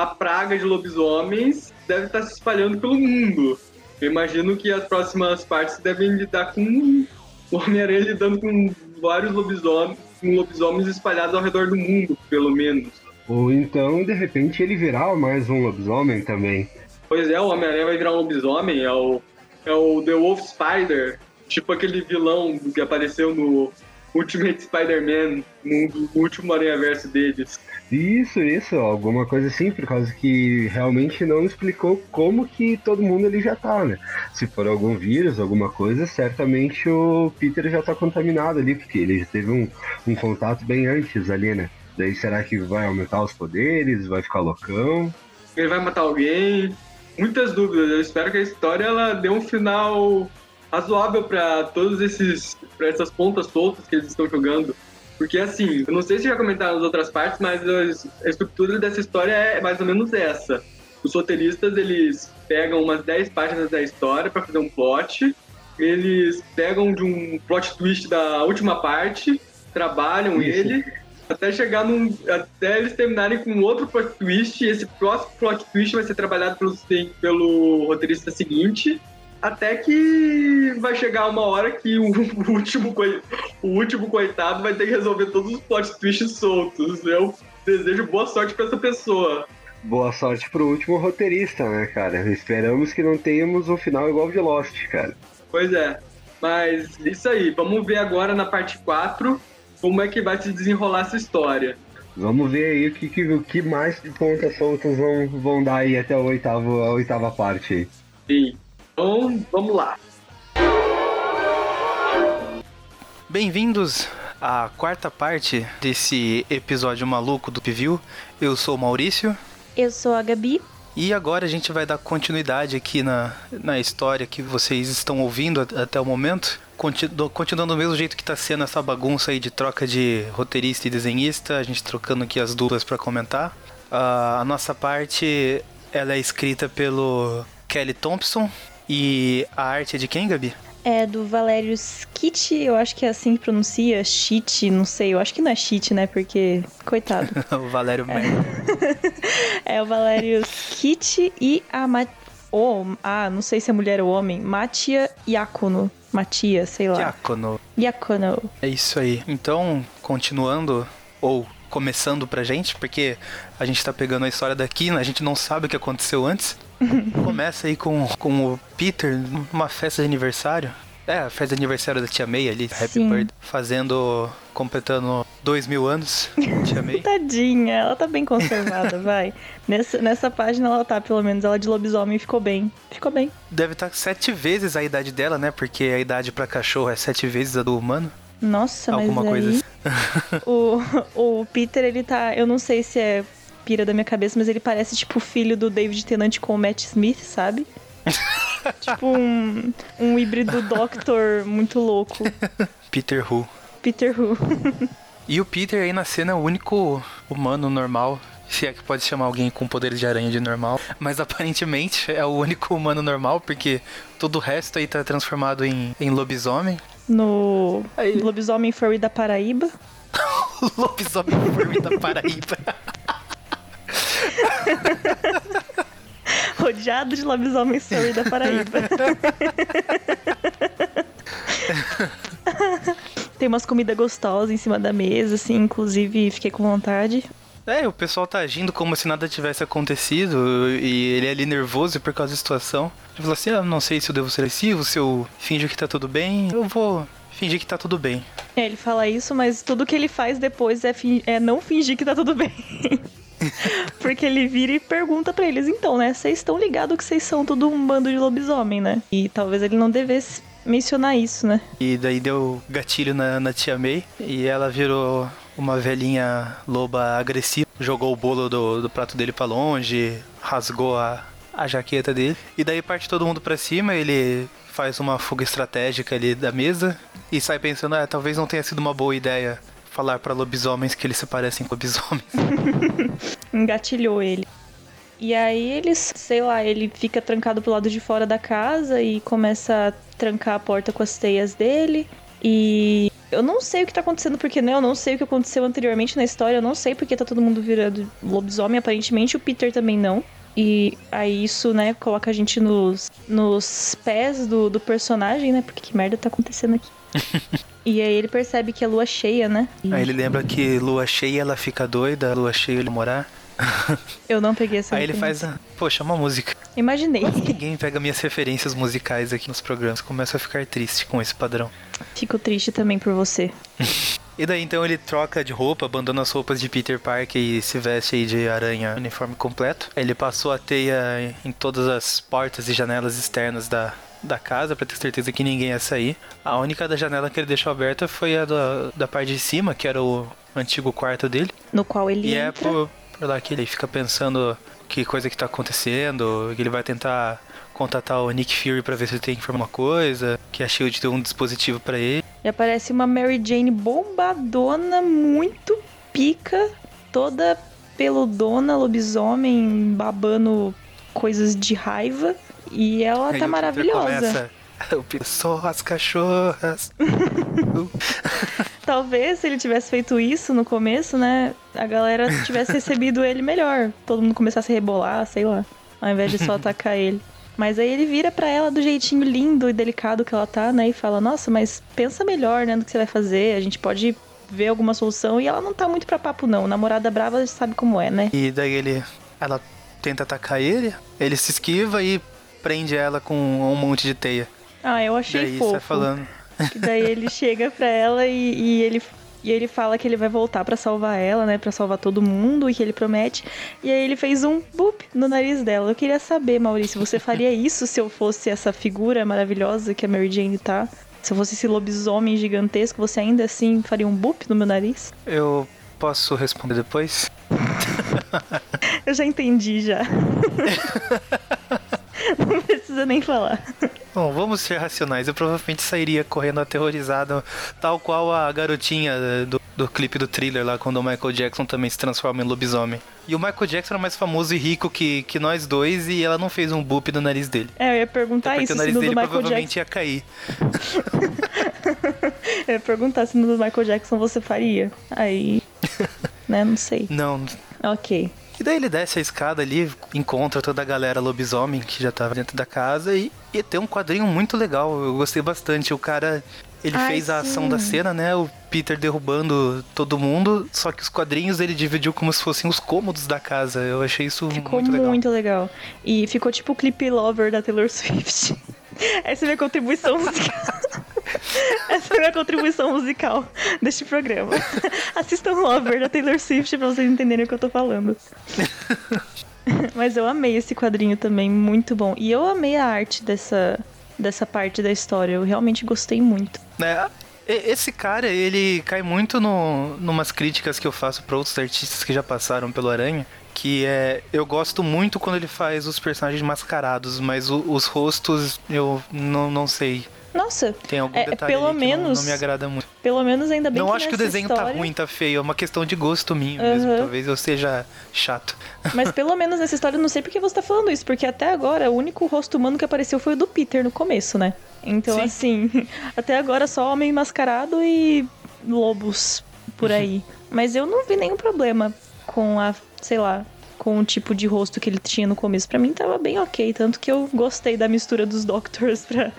a praga de lobisomens deve estar se espalhando pelo mundo. Eu imagino que as próximas partes devem lidar com o Homem-Aranha lidando com vários lobisomens, lobisomens espalhados ao redor do mundo, pelo menos. Ou então, de repente, ele virar mais um lobisomem também. Pois é, o Homem-Aranha vai virar um lobisomem, é o, é o The Wolf Spider, tipo aquele vilão que apareceu no Ultimate Spider-Man, no, no último Aranha-Verso deles. Isso, isso, alguma coisa assim, por causa que realmente não explicou como que todo mundo ali já tá, né? Se for algum vírus, alguma coisa, certamente o Peter já tá contaminado ali, porque ele já teve um, um contato bem antes ali, né? Daí será que vai aumentar os poderes, vai ficar loucão? Ele vai matar alguém? Muitas dúvidas. Eu espero que a história ela dê um final razoável para todos esses, para essas pontas soltas que eles estão jogando. Porque assim, eu não sei se já comentaram nas outras partes, mas as- a estrutura dessa história é mais ou menos essa. Os roteiristas, eles pegam umas 10 páginas da história para fazer um plot, eles pegam de um plot twist da última parte, trabalham Isso. ele até chegar num. até eles terminarem com outro plot twist, e esse próximo plot twist vai ser trabalhado pelo, pelo roteirista seguinte. Até que vai chegar uma hora que o, último, o último coitado vai ter que resolver todos os plot twists soltos. Eu desejo boa sorte pra essa pessoa. Boa sorte pro último roteirista, né, cara? Esperamos que não tenhamos um final igual de Lost, cara. Pois é. Mas isso aí, vamos ver agora na parte 4 como é que vai se desenrolar essa história. Vamos ver aí o que, que, o que mais de pontas soltas vão, vão dar aí até o oitavo, a oitava parte aí. Sim. Então, vamos lá. Bem-vindos à quarta parte desse episódio maluco do Pivil. Eu sou o Maurício Eu sou a Gabi. e agora a gente vai dar continuidade aqui na, na história que vocês estão ouvindo até o momento. Continu- Continuando do mesmo jeito que tá sendo essa bagunça aí de troca de roteirista e desenhista, a gente trocando aqui as duplas para comentar. Ah, a nossa parte ela é escrita pelo Kelly Thompson. E a arte é de quem, Gabi? É do Valério Skit, eu acho que é assim que pronuncia, Cheat, não sei, eu acho que não é Cheat, né, porque, coitado. o Valério É. Merda. é o Valério Skit e a Ma... Oh, ah, não sei se é mulher ou homem, Matia Iacono. Matia, sei lá. Diácono. Iacono. É isso aí. Então, continuando, ou começando pra gente, porque a gente tá pegando a história daqui, né? a gente não sabe o que aconteceu antes. Começa aí com, com o Peter numa festa de aniversário. É, a festa de aniversário da Tia May ali, Happy Sim. Birthday, fazendo, completando dois mil anos, Tia May. Tadinha, ela tá bem conservada, vai. Nessa, nessa página ela tá, pelo menos, ela de lobisomem ficou bem. Ficou bem. Deve estar sete vezes a idade dela, né? Porque a idade pra cachorro é sete vezes a do humano. Nossa, Alguma mas coisa assim. o, o Peter, ele tá. Eu não sei se é pira da minha cabeça, mas ele parece tipo o filho do David Tennant com o Matt Smith, sabe? tipo um, um híbrido Doctor muito louco. Peter Who. Peter Who. E o Peter aí na cena é o único humano normal. Se é que pode chamar alguém com poderes de aranha de normal. Mas aparentemente é o único humano normal, porque todo o resto aí tá transformado em, em lobisomem. No Aí. Lobisomem Furry da Paraíba. lobisomem furry da Paraíba. Rodeado de lobisomem furry da Paraíba. Tem umas comidas gostosas em cima da mesa, assim, inclusive fiquei com vontade. É, o pessoal tá agindo como se nada tivesse acontecido e ele é ali nervoso por causa da situação. Ele falou assim: ah, não sei se eu devo ser agressivo, se eu finjo que tá tudo bem. Eu vou fingir que tá tudo bem. É, ele fala isso, mas tudo que ele faz depois é, é não fingir que tá tudo bem. Porque ele vira e pergunta pra eles, então, né? Vocês estão ligados que vocês são tudo um bando de lobisomem, né? E talvez ele não devesse mencionar isso, né? E daí deu gatilho na, na tia May e ela virou uma velhinha loba agressiva. Jogou o bolo do, do prato dele pra longe, rasgou a, a jaqueta dele. E daí parte todo mundo pra cima, ele faz uma fuga estratégica ali da mesa e sai pensando, ah, talvez não tenha sido uma boa ideia falar pra lobisomens que eles se parecem com lobisomens. engatilhou ele. E aí eles, sei lá, ele fica trancado pro lado de fora da casa e começa a trancar a porta com as teias dele. E eu não sei o que tá acontecendo, porque né, eu não sei o que aconteceu anteriormente na história, eu não sei porque tá todo mundo virando lobisomem, aparentemente o Peter também não. E aí isso, né, coloca a gente nos, nos pés do, do personagem, né? Porque que merda tá acontecendo aqui. e aí ele percebe que é lua cheia, né? E Aí ele lembra que lua cheia ela fica doida, lua cheia ele morar. Eu não peguei essa Aí ele faz, a, poxa, uma música. Imaginei. Ninguém pega minhas referências musicais aqui nos programas. Começa a ficar triste com esse padrão. Fico triste também por você. E daí então ele troca de roupa, abandona as roupas de Peter Parker e se veste aí de aranha uniforme completo. Ele passou a teia em todas as portas e janelas externas da, da casa pra ter certeza que ninguém ia sair. A única da janela que ele deixou aberta foi a da, da parte de cima, que era o antigo quarto dele. No qual ele E é entra. por, por lá que ele fica pensando que coisa que tá acontecendo, que ele vai tentar contatar o Nick Fury pra ver se ele tem que informar uma coisa, que a SHIELD deu um dispositivo pra ele. E aparece uma Mary Jane bombadona, muito pica, toda peludona, lobisomem, babando coisas de raiva. E ela Aí tá maravilhosa. Começa, só as cachorras. Talvez se ele tivesse feito isso no começo, né? A galera tivesse recebido ele melhor. Todo mundo começasse a rebolar, sei lá. Ao invés de só atacar ele. Mas aí ele vira pra ela do jeitinho lindo e delicado que ela tá, né? E fala: Nossa, mas pensa melhor, né? No que você vai fazer. A gente pode ver alguma solução. E ela não tá muito pra papo, não. Namorada brava sabe como é, né? E daí ele. Ela tenta atacar ele, ele se esquiva e prende ela com um monte de teia. Ah, eu achei daí fofo. sai falando. Que daí ele chega pra ela e, e ele e ele fala que ele vai voltar pra salvar ela, né, Pra salvar todo mundo e que ele promete. E aí ele fez um boop no nariz dela. Eu queria saber, Maurício, você faria isso se eu fosse essa figura maravilhosa que a Mary Jane tá? Se eu fosse esse lobisomem gigantesco, você ainda assim faria um boop no meu nariz? Eu posso responder depois? Eu já entendi já. Não precisa nem falar. Bom, vamos ser racionais. Eu provavelmente sairia correndo aterrorizado, tal qual a garotinha do, do clipe do thriller lá, quando o Michael Jackson também se transforma em lobisomem. E o Michael Jackson era mais famoso e rico que, que nós dois e ela não fez um boop no nariz dele. É, eu ia perguntar Porque isso, o se nariz dele provavelmente Jackson. ia cair. Eu ia perguntar se no do Michael Jackson você faria. Aí. né, não sei. Não. Ok. E daí ele desce a escada ali, encontra toda a galera lobisomem que já tava dentro da casa e, e tem um quadrinho muito legal. Eu gostei bastante. O cara. Ele Ai, fez a ação da cena, né? O Peter derrubando todo mundo, só que os quadrinhos ele dividiu como se fossem os cômodos da casa. Eu achei isso Ficou muito muito legal. legal. E ficou tipo o clipe Lover da Taylor Swift. Essa é a minha contribuição musical. Essa é a minha contribuição musical deste programa. Assistam Lover da Taylor Swift pra vocês entenderem o que eu tô falando. Mas eu amei esse quadrinho também, muito bom. E eu amei a arte dessa, dessa parte da história. Eu realmente gostei muito. E- Esse cara, ele cai muito no, numas críticas que eu faço pra outros artistas que já passaram pelo Aranha. Que é. Eu gosto muito quando ele faz os personagens mascarados, mas o- os rostos eu não, não sei. Nossa, Tem algum É, detalhe pelo que não- menos- não, me agrada muito. pelo menos ainda bem não que acho que o desenho tá história- ruim, tá feio. É uma questão de gosto minha mesmo. Aham. Talvez eu seja chato. Mas pelo menos nessa história eu não sei porque você tá falando isso, porque até agora o único rosto humano que apareceu foi o do Peter no começo, né? Então, Sim. assim, até agora só homem mascarado e lobos por aí. Mas eu não vi nenhum problema com a, sei lá, com o tipo de rosto que ele tinha no começo. Pra mim tava bem ok, tanto que eu gostei da mistura dos Doctors pra,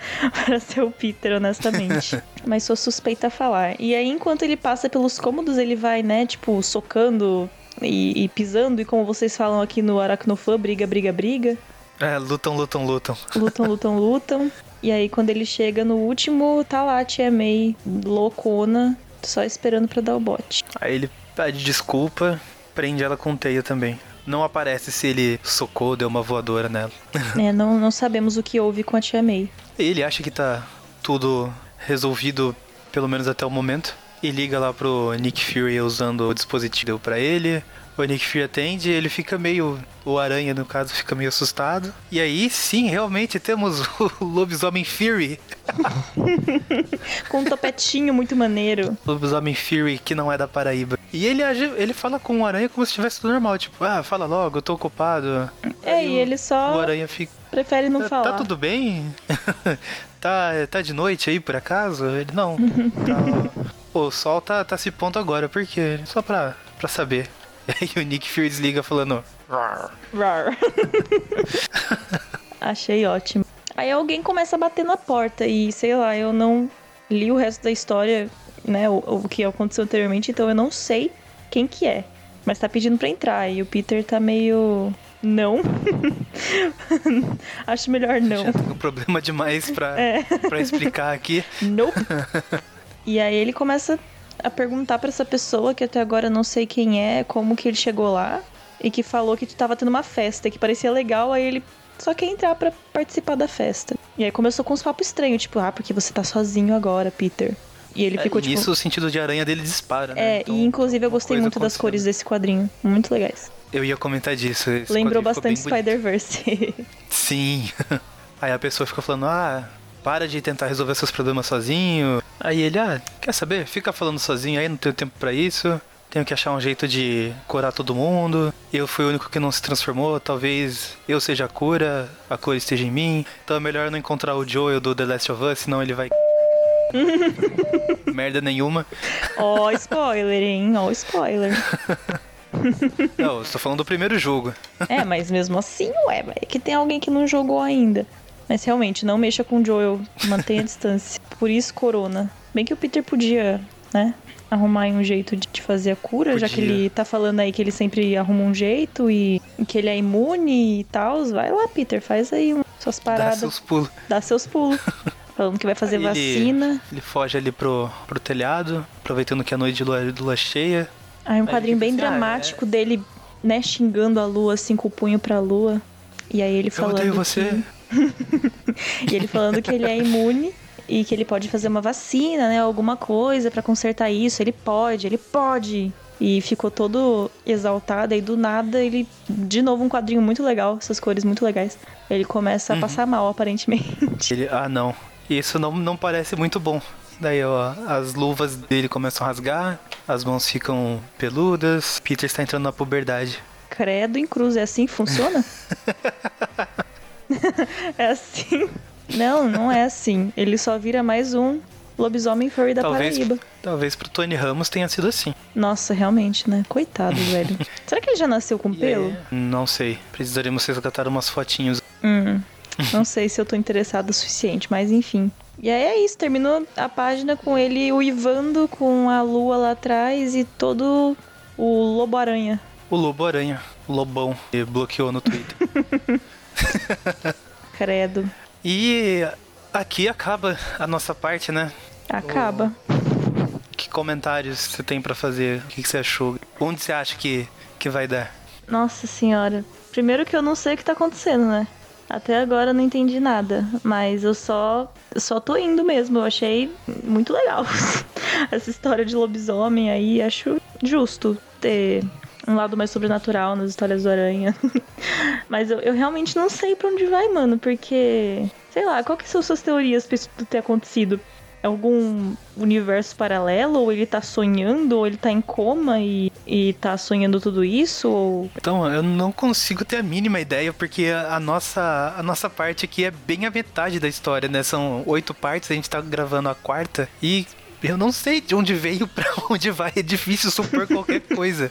pra ser o Peter, honestamente. Mas sou suspeita a falar. E aí, enquanto ele passa pelos cômodos, ele vai, né, tipo, socando e, e pisando, e como vocês falam aqui no Aracnofã, briga, briga, briga. É, lutam, lutam, lutam. Lutam, lutam, lutam. E aí, quando ele chega no último, tá lá a Tia May, loucona, só esperando pra dar o bote. Aí ele pede desculpa, prende ela com teia também. Não aparece se ele socou, deu uma voadora nela. É, não, não sabemos o que houve com a Tia May. Ele acha que tá tudo resolvido, pelo menos até o momento. E liga lá pro Nick Fury usando o dispositivo pra ele. O Nick Fury atende, ele fica meio. O Aranha, no caso, fica meio assustado. E aí, sim, realmente temos o Lobisomem Fury. Com um topetinho muito maneiro. Lobisomem Fury, que não é da Paraíba. E ele, age, ele fala com o Aranha como se estivesse tudo normal. Tipo, ah, fala logo, eu tô ocupado. É, Aí e o- ele O só Aranha fica. prefere não Tá, falar. tá tudo bem? tá, tá de noite aí, por acaso? Ele, não. Tá... O sol tá, tá se pondo agora, por quê? Só pra, pra saber. E aí o Nick Fury desliga falando... "Rar." Rar. Achei ótimo. Aí alguém começa a bater na porta e, sei lá, eu não li o resto da história, né, o, o que aconteceu anteriormente, então eu não sei quem que é. Mas tá pedindo pra entrar e o Peter tá meio... Não. Acho melhor não. Já tenho problema demais pra, É. pra explicar aqui. Nope. e aí ele começa a perguntar pra essa pessoa, que até agora não sei quem é, como que ele chegou lá, e que falou que tava tendo uma festa, que parecia legal, aí ele só quer entrar pra participar da festa. E aí começou com uns papos estranhos, tipo, ah, porque você tá sozinho agora, Peter. E ele ficou É, tipo. Nisso o sentido de aranha dele dispara, né? É, Então, e inclusive eu gostei muito das cores desse quadrinho. Muito legais. Eu ia comentar disso. Lembrou ficou bastante. Spider-Verse. Sim. Aí a pessoa fica falando, ah, para de tentar resolver seus problemas sozinho. Aí ele, ah, quer saber? Fica falando sozinho aí, não tenho tempo pra isso. Tenho que achar um jeito de curar todo mundo. Eu fui o único que não se transformou. Talvez eu seja a cura, a cura esteja em mim. Então é melhor não encontrar o Joel do The Last of Us, senão ele vai. Merda nenhuma. Ó, spoiler, hein? Ó, spoiler. Não, eu estou falando do primeiro jogo. É, mas mesmo assim, ué, é que tem alguém que não jogou ainda. Mas realmente, não mexa com o Joel, mantenha a distância. Por isso, Corona. Bem que o Peter podia, né, arrumar um jeito de fazer a cura, já que Podia. ele tá falando aí que ele sempre arruma um jeito e que ele é imune e tal. Vai lá, Peter, faz aí um- suas Dá paradas, seus pulos. dá seus pulos. Falando que vai fazer ele- vacina. Ele foge ali pro, pro telhado, aproveitando que é noite de lua, de lua cheia. Aí um Aí quadrinho bem assim, ah, dramático dele, né, xingando a lua, assim, com o punho pra lua. E aí ele Eu falando. odeio você. que- E ele falando que ele é imune e que ele pode fazer uma vacina, né? Alguma coisa pra consertar isso. Ele pode, ele pode. e ficou todo exaltado. E do nada, ele. De novo, um quadrinho muito legal, essas cores muito legais. Ele começa a passar mal, aparentemente. Ele, ah, não. Isso não, não parece muito bom. Daí, ó, as luvas dele começam a rasgar, as mãos ficam peludas, Peter está entrando na puberdade. Credo em cruz, é assim que funciona? é assim. Não, não é assim. Ele só vira mais um lobisomem furry da Talvez, Paraíba. talvez pro Tony Ramos tenha sido assim. Nossa, realmente, né? Coitado, velho. Será que ele já nasceu com pelo? Não sei. Precisaremos resgatar umas fotinhos. Hum, não sei se eu tô interessado o suficiente, mas enfim. E aí é isso, terminou a página com ele uivando com a lua lá atrás e todo o lobo-aranha. O Lobo Aranha, o Lobão, que bloqueou no Twitter. Credo. e aqui acaba a nossa parte, né? Acaba. Que comentários você tem pra fazer? O que, você achou? Onde você acha que, que vai dar? Nossa senhora. Primeiro que eu não sei o que tá acontecendo, né? Até agora eu não entendi nada, mas eu só só tô indo mesmo. Eu achei muito legal essa história de lobisomem aí, acho justo ter um lado mais sobrenatural nas histórias do Aranha. mas eu, eu realmente não sei pra onde vai, mano, porque sei lá, qual que são suas teorias pra isso ter acontecido? É algum universo paralelo? Ou ele tá sonhando? Ou ele tá em coma e, e tá sonhando tudo isso? Ou Então, eu não consigo ter a mínima ideia, porque a a nossa, a nossa parte aqui é bem a metade da história, né? São oito partes, a gente tá gravando a quarta e eu não sei de onde veio pra onde vai. É difícil supor qualquer coisa.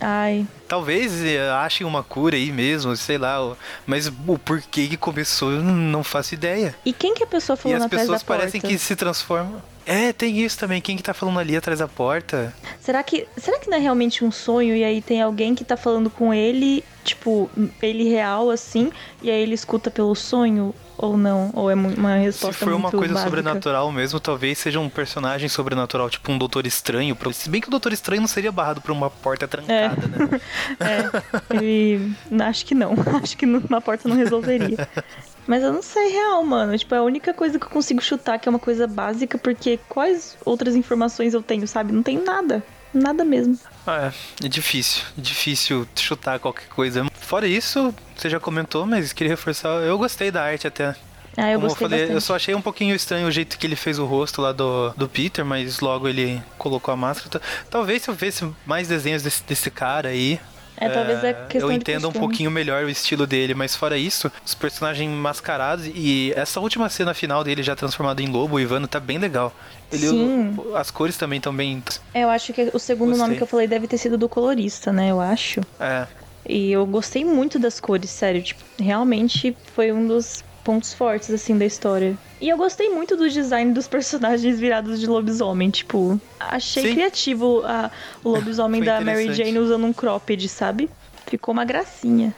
Ai, Talvez eh, achem uma cura aí mesmo, sei lá. Mas o porquê que começou, eu não faço ideia. E quem que a pessoa E falando as atrás da pessoas parecem porta? que se transformam. É, tem isso também. Quem que tá falando ali atrás da porta? Será que, será que não é realmente um sonho e aí tem alguém que tá falando com ele, tipo, ele real assim, e aí ele escuta pelo sonho ou não? Ou é uma Se resposta for uma coisa básica? sobrenatural mesmo, talvez seja um personagem sobrenatural, tipo um Doutor Estranho. Se bem que o Doutor Estranho não seria barrado por uma porta trancada, né? É, ele. Acho que não. Acho que uma porta não resolveria. Mas eu não sei real, mano. Tipo, é a única coisa que eu consigo chutar que é uma coisa básica, porque quais outras informações eu tenho, sabe? Não tenho nada. Nada mesmo. Ah, é, é difícil. É difícil chutar qualquer coisa. Fora isso, você já comentou, mas queria reforçar. Eu gostei da arte até. Ah, eu Como gostei eu falei, bastante. eu só achei um pouquinho estranho o jeito que ele fez o rosto lá do, do Peter, mas logo ele colocou a máscara. Talvez se eu visse mais desenhos desse, desse cara aí. É, talvez é questão eu de entenda um pouquinho melhor o estilo dele, mas fora isso, os personagens mascarados e essa última cena final dele já transformado em lobo, o Ivano, tá bem legal. Ele, Sim. As cores também estão bem. É, eu acho que o segundo Gostei. nome que eu falei deve ter sido do colorista, né? Eu acho. É, E eu gostei muito das cores, sério. Tipo, realmente foi um dos pontos fortes, assim, da história. E eu gostei muito do design dos personagens virados de lobisomem. Tipo, achei Sim. criativo a, o lobisomem da Mary. Jane usando um cropped, sabe? Ficou uma gracinha.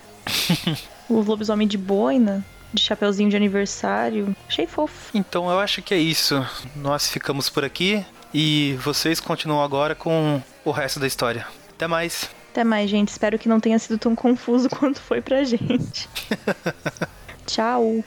o lobisomem de boina, de chapeuzinho de aniversário. Achei fofo. então eu acho que é isso. Nós ficamos por aqui e vocês continuam agora com o resto da história. Até mais. Até mais, gente. Espero que não tenha sido tão confuso quanto foi pra gente. Tchau.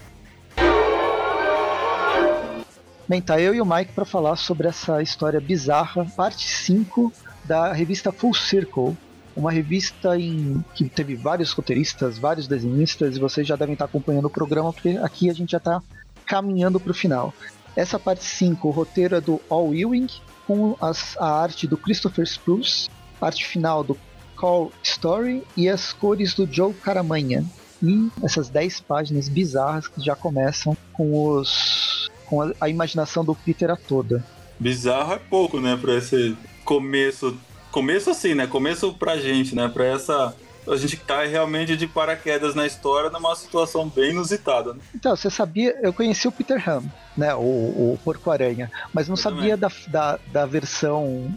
Bem, tá eu e o Mike para falar sobre essa história bizarra, parte 5 da revista Full Circle. Uma revista em que teve vários roteiristas, vários desenhistas, e vocês já devem estar acompanhando o programa, porque aqui a gente já está caminhando para o final. Essa parte 5, o roteiro é do Al Ewing, com as- a arte do Christopher Spruce, arte final do Call Story e as cores do Joe Caramanha. E essas 10 páginas bizarras que já começam com os com a, a imaginação do Peter a toda. Bizarro é pouco, né, pra esse começo. Começo assim, né? Começo pra gente, né? Pra essa. A gente cai realmente de paraquedas na história numa situação bem inusitada. Né? Então, você sabia, eu conheci o Peter Ham, né, o, o Porco-Aranha, mas não Eu sabia da, da, da versão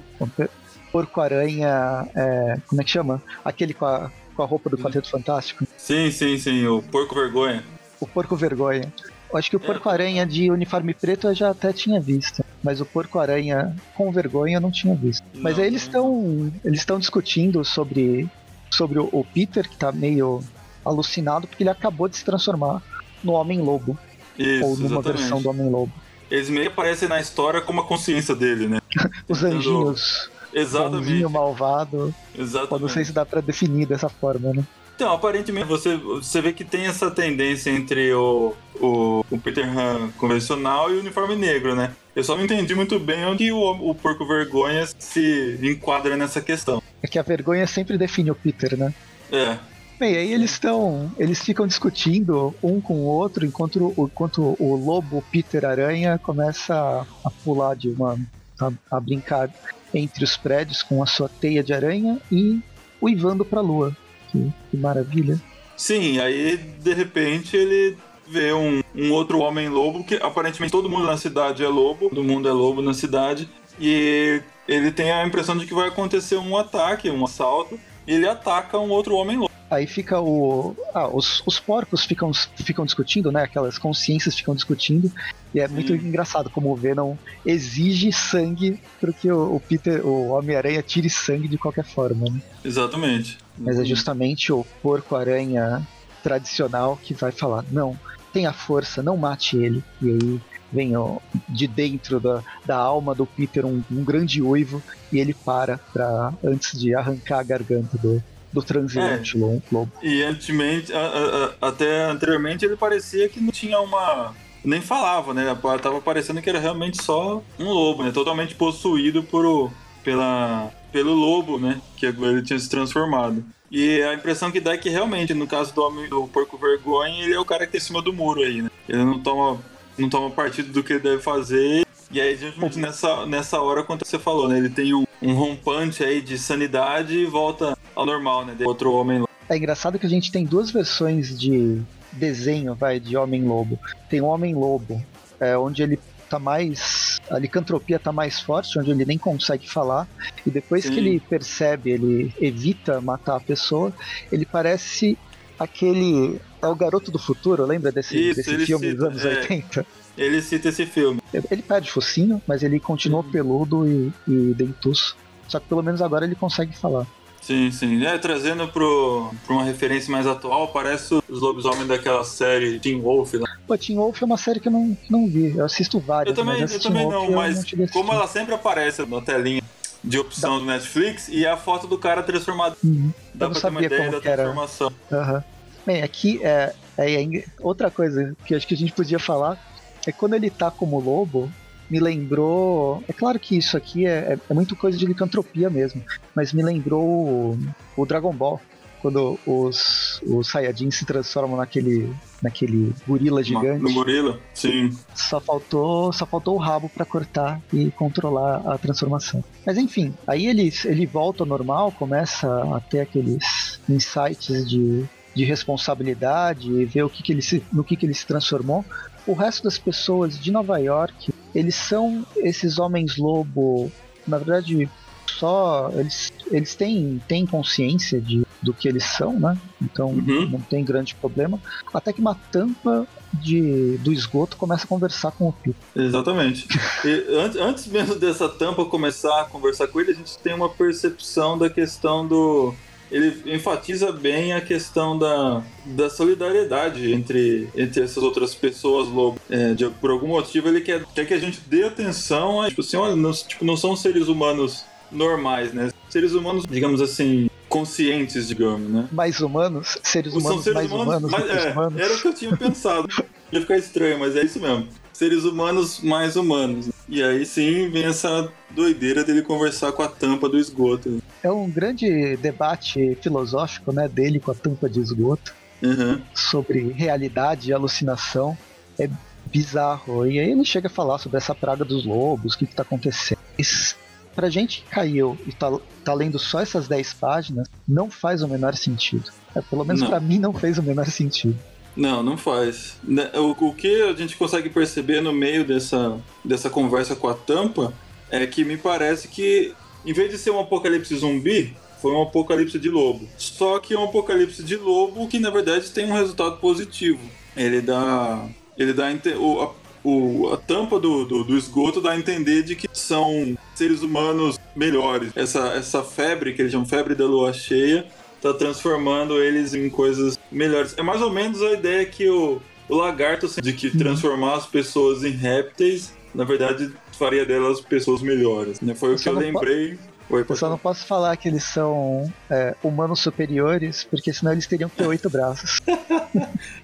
Porco-Aranha, é, como é que chama? Aquele com a, com a roupa do Quarteto Fantástico, Sim, sim, sim, o porco vergonha. o Porco-Vergonha. Eu acho que o É. Porco-Aranha de uniforme preto eu já até tinha visto, mas o Porco-Aranha com vergonha eu não tinha visto. Mas Não, aí eles estão eles estão discutindo sobre, sobre o, o Peter, que tá meio alucinado, porque ele acabou de se transformar no Homem-Lobo, Isso, ou numa exatamente. versão do Homem-Lobo. Eles meio aparecem na história como a consciência dele, né? Os anjinhos. Exatamente. bonzinho, malvado. Exatamente. Eu não sei se dá pra definir dessa forma, né? Então, aparentemente, você, você vê que tem essa tendência entre o, o, o Peter Han convencional e o uniforme negro, né? Eu só não entendi muito bem onde o, o Porco Vergonha se enquadra nessa questão. É que a vergonha sempre define o Peter, né? É, Bem, aí eles estão. Eles ficam discutindo um com o outro enquanto, o- enquanto o lobo Peter Aranha começa a, a pular de uma. A, a brincar entre os prédios com a sua teia de aranha e uivando pra lua. Que, que maravilha. Sim, aí de repente ele vê um, um outro homem-lobo, que aparentemente todo mundo na cidade é lobo, todo mundo é lobo na cidade, e ele tem a impressão de que vai acontecer um ataque, um assalto, e ele ataca um outro homem-lobo. Aí fica o. Ah, os, os porcos ficam, ficam discutindo, né? Aquelas consciências ficam discutindo. E é muito engraçado como o Venom exige sangue para que o, o Peter, o Homem-Aranha, tire sangue de qualquer forma. Né? Exatamente. Mas é justamente o porco-aranha tradicional que vai falar: não, tenha força, não mate ele. E aí vem ó, de dentro da, da alma do Peter um, um grande uivo e ele para pra, antes de arrancar a garganta do, do transeunte lo- lobo. E antigamente, a- a- até anteriormente ele parecia que não tinha uma. Nem falava, né? Tava parecendo que era realmente só um lobo, né? Totalmente possuído por o, pela, pelo lobo, né? Que ele tinha se transformado. E a impressão que dá é que realmente, no caso do, homem, do Porco Vergonha, ele é o cara que tá em cima do muro aí, né? Ele não toma, não toma partido do que ele deve fazer. E aí, justamente nessa, nessa hora, quando você falou, né? Ele tem um, um rompante aí de sanidade e volta ao normal, né? De outro homem lá. É engraçado que a gente tem duas versões de desenho, vai, de Homem-Lobo. Tem o Homem-Lobo, é, onde ele tá mais. A licantropia tá mais forte, onde ele nem consegue falar. E depois Sim. que ele percebe, ele evita matar a pessoa, ele parece aquele. É o garoto do futuro, lembra desse, Isso, desse filme cita, dos anos é. 80? Ele cita esse filme. Ele perde focinho, mas ele continua Uhum. peludo e, e dentuço. Só que pelo menos agora ele consegue falar. Sim, sim. É, trazendo pro, pra uma referência mais atual, parece os lobisomens daquela série Teen Wolf lá. Pô, Teen Wolf é uma série que eu não, não vi. Eu assisto várias, Eu também, eu também Wolf não, mas a como ela sempre aparece na telinha de opção do Netflix e a foto do cara transformado. Uhum. Dá Eu não pra ter uma sabia ideia da transformação. Aham. Bem, aqui é, é, é outra coisa que acho que a gente podia falar é quando ele tá como lobo, me lembrou. É claro que isso aqui é, é, é muito coisa de licantropia mesmo, mas me lembrou o, o Dragon Ball. Quando os, os Saiyajins se transformam naquele, naquele gorila gigante. No gorila? Sim. Só faltou, só faltou o rabo pra cortar e controlar a transformação. Mas enfim, aí ele, ele volta ao normal, começa a ter aqueles insights de, de responsabilidade e ver o que, que ele se, no que, que ele se transformou. O resto das pessoas de Nova York, eles são esses homens lobo, na verdade, só eles, eles têm, têm consciência de, do que eles são, né? Então Uhum. não tem grande problema. Até que uma tampa de, do esgoto começa a conversar com o Peter. Exatamente. E antes, antes mesmo dessa tampa começar a conversar com ele, a gente tem uma percepção da questão do. Ele enfatiza bem a questão da, da solidariedade entre, entre essas outras pessoas lobo. É, de- por algum motivo ele quer, quer que a gente dê atenção a. Tipo assim, olha, não, tipo, não são seres humanos normais, né? Seres humanos, digamos assim, conscientes, digamos, né? Mais humanos, seres São humanos seres mais humanos, humanos os é, humanos. Era o que eu tinha pensado. Ia ficar estranho, mas é isso mesmo. Seres humanos mais humanos. E aí sim vem essa doideira dele conversar com a tampa do esgoto. É um grande debate filosófico né, dele com a tampa de esgoto Uhum. sobre realidade e alucinação. É bizarro. E aí ele chega a falar sobre essa praga dos lobos, o que, que tá acontecendo. Mas pra gente que caiu e tá, tá lendo só essas 10 páginas, não faz o menor sentido. É, pelo menos pra mim não fez o menor sentido. Não, não faz. Né, O, o que a gente consegue perceber no meio dessa, dessa conversa com a tampa é que me parece que, em vez de ser um apocalipse zumbi, foi um apocalipse de lobo. Só que é um apocalipse de lobo que, na verdade, tem um resultado positivo. Ele dá. Ele dá. O, a, o- a tampa do, do, do esgoto dá a entender de que são seres humanos melhores. Essa, essa febre, que eles chamam febre da lua cheia, tá transformando eles em coisas melhores. É mais ou menos a ideia que o, o lagarto tem de que transformar as pessoas em répteis, na verdade, faria delas pessoas melhores. Né? Foi o que eu lembrei Oi, Eu só não posso falar que eles são é, humanos superiores, porque senão eles teriam que ter oito braços.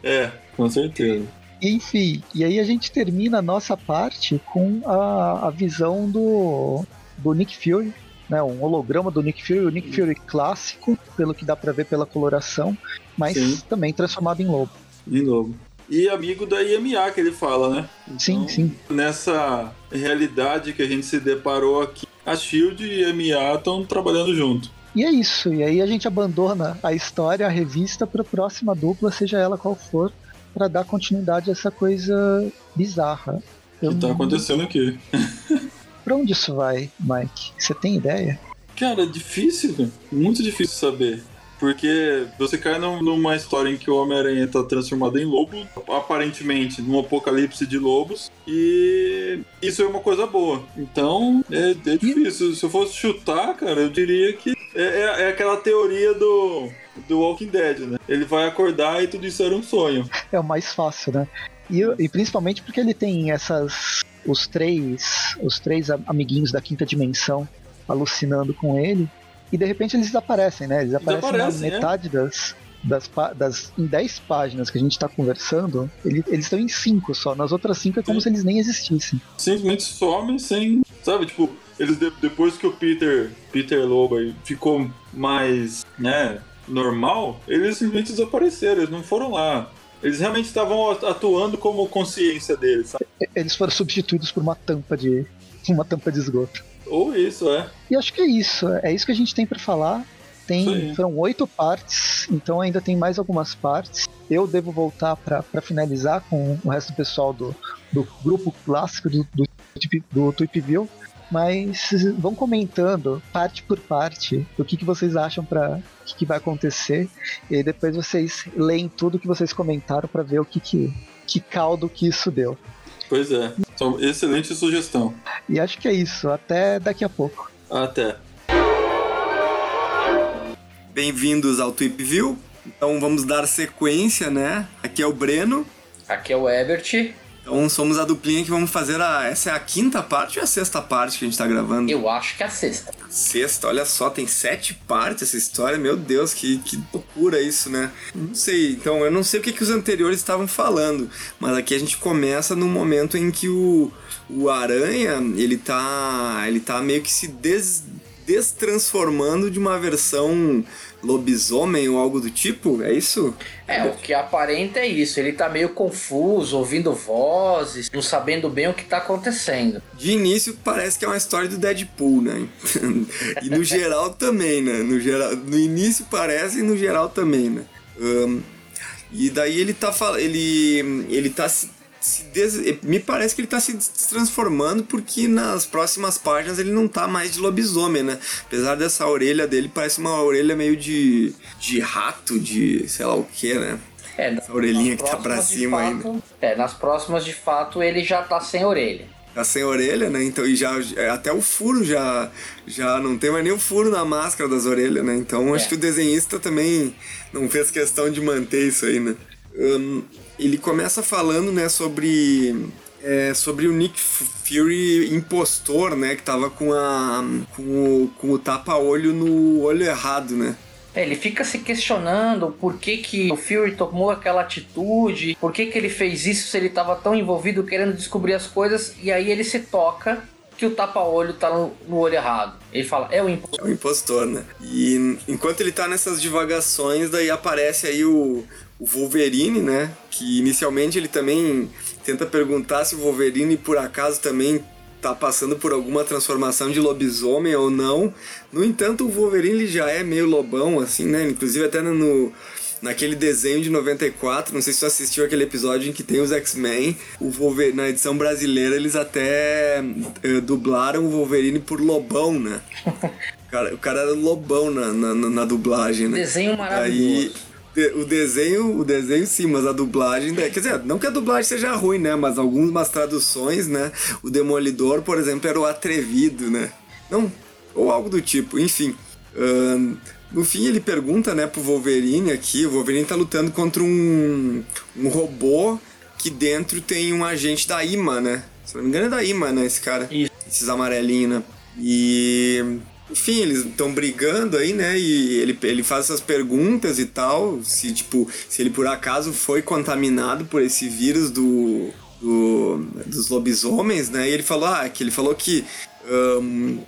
É, com certeza. Enfim, e aí a gente termina a nossa parte com a, a visão do, do Nick Fury, né? Um holograma do Nick Fury, o Nick Fury clássico, pelo que dá pra ver pela coloração, mas Sim. também transformado em lobo. De novo. E amigo da IMA que ele fala, né? Sim, sim. Nessa realidade que a gente se deparou aqui, a Shield e a IMA estão trabalhando junto. E é isso, e aí a gente abandona a história, a revista, pra próxima dupla, seja ela qual for, pra dar continuidade a essa coisa bizarra. O Eu que tá não- acontecendo aqui? Pra onde isso vai, Mike? Você tem ideia? Cara, é difícil, muito difícil saber. Porque você cai num- numa história em que o Homem-Aranha tá transformado em lobo, aparentemente num apocalipse de lobos, e isso é uma coisa boa. Então, é, é difícil. Se eu fosse chutar, cara, eu diria que é, é- é aquela teoria do, do Walking Dead, né? Ele vai acordar e tudo isso era um sonho. É o mais fácil, né? E, e principalmente porque ele tem essas. Os três. Os três amiguinhos da quinta dimensão alucinando com ele. E de repente eles desaparecem, né? Eles aparecem na Desaparecem, é. metade das. Das, das, em 10 páginas que a gente tá conversando, ele- eles estão em 5 só. Nas outras 5 é como Sim. se eles nem existissem. simplesmente some sem. Sabe, tipo, eles de- depois que o Peter, Peter Lobo ficou mais, né, normal, eles simplesmente desapareceram, eles não foram lá. Eles realmente estavam atuando como consciência deles, sabe? Eles foram substituídos por uma tampa de. uma tampa de esgoto. Ou isso, é. E acho que é isso. É isso que a gente tem pra falar. Tem, foram oito partes, então ainda tem mais algumas partes. Eu devo voltar pra pra finalizar com o resto do pessoal do, do grupo clássico do, do, do Tweepville. Mas vão comentando parte por parte o que, que vocês acham para o que, que vai acontecer. E depois vocês leem tudo que vocês comentaram pra ver o que, que, que caldo que isso deu. Pois é. Então, excelente sugestão. E acho que é isso. Até daqui a pouco. Até. Bem-vindos ao Tweepview. Então vamos dar sequência, né? Aqui é o Breno. Aqui é o Ebert. Então somos a duplinha que vamos fazer a. Essa é a quinta parte ou a sexta parte que a gente tá gravando? Eu acho que é a sexta. Sexta, olha só, tem sete partes essa história. Meu Deus, que, que loucura isso, né? Não sei, então eu não sei o que, que os anteriores estavam falando, mas aqui a gente começa no momento em que o, o Aranha, ele tá. ele tá meio que se des, destransformando de uma versão lobisomem ou algo do tipo, é isso? É, o que aparenta é isso. Ele tá meio confuso, ouvindo vozes, não sabendo bem o que tá acontecendo. De início parece que é uma história do Deadpool, né? e no geral também, né? No, geral, no início parece e no geral também, né? Ahn, e daí ele tá falando. Ele, ele tá se. des- Me parece que ele tá se transformando porque nas próximas páginas ele não tá mais de lobisomem, né? Apesar dessa orelha dele, parece uma orelha meio de. de rato, de sei lá o que, né? É, Essa orelhinha que tá pra cima fato- ainda. É, nas próximas de fato ele já tá sem orelha. Tá sem orelha, né? Então, e já até o furo já já não tem mais nem o furo na máscara das orelhas, né? Então, acho É. que o desenhista também não fez questão de manter isso aí, né? Hum, ele começa falando, né, sobre é, sobre o Nick Fury impostor, né, que tava com a com o, com o tapa-olho no olho errado, né? É, ele fica se questionando por que, que o Fury tomou aquela atitude, por que, que ele fez isso se ele estava tão envolvido querendo descobrir as coisas, e aí ele se toca que o tapa-olho tá no, no olho errado. Ele fala, é o impostor. É o impostor, né? E enquanto ele tá nessas divagações, daí aparece aí o, o Wolverine, né? Que inicialmente ele também tenta perguntar se o Wolverine por acaso também tá passando por alguma transformação de lobisomem ou não. No entanto, o Wolverine já é meio lobão, assim, né? Inclusive até no, naquele desenho de 94, não sei se tu assistiu aquele episódio em que tem os X-Men, o Wolverine, na edição brasileira eles até eh, dublaram o Wolverine por lobão, né? O cara, o cara era lobão na, na, na- na dublagem, né? Desenho maravilhoso. Aí, de- o desenho, o desenho sim, mas a dublagem, né? quer dizer, não que a dublagem seja ruim, né? Mas algumas traduções, né? O Demolidor, por exemplo, era o atrevido, né? Não, ou algo do tipo, enfim. Ahn, no fim, ele pergunta, né, pro Wolverine aqui. O Wolverine tá lutando contra um, um robô que dentro tem um agente da IMA, né? Se não me engano, é da IMA, né? Esse cara. Esses amarelinhos, né? E. enfim, eles estão brigando aí, né? E ele, ele faz essas perguntas e tal. Se, tipo, se ele por acaso foi contaminado por esse vírus do. do dos lobisomens, né? E ele falou, ah, que ele falou que. ahn,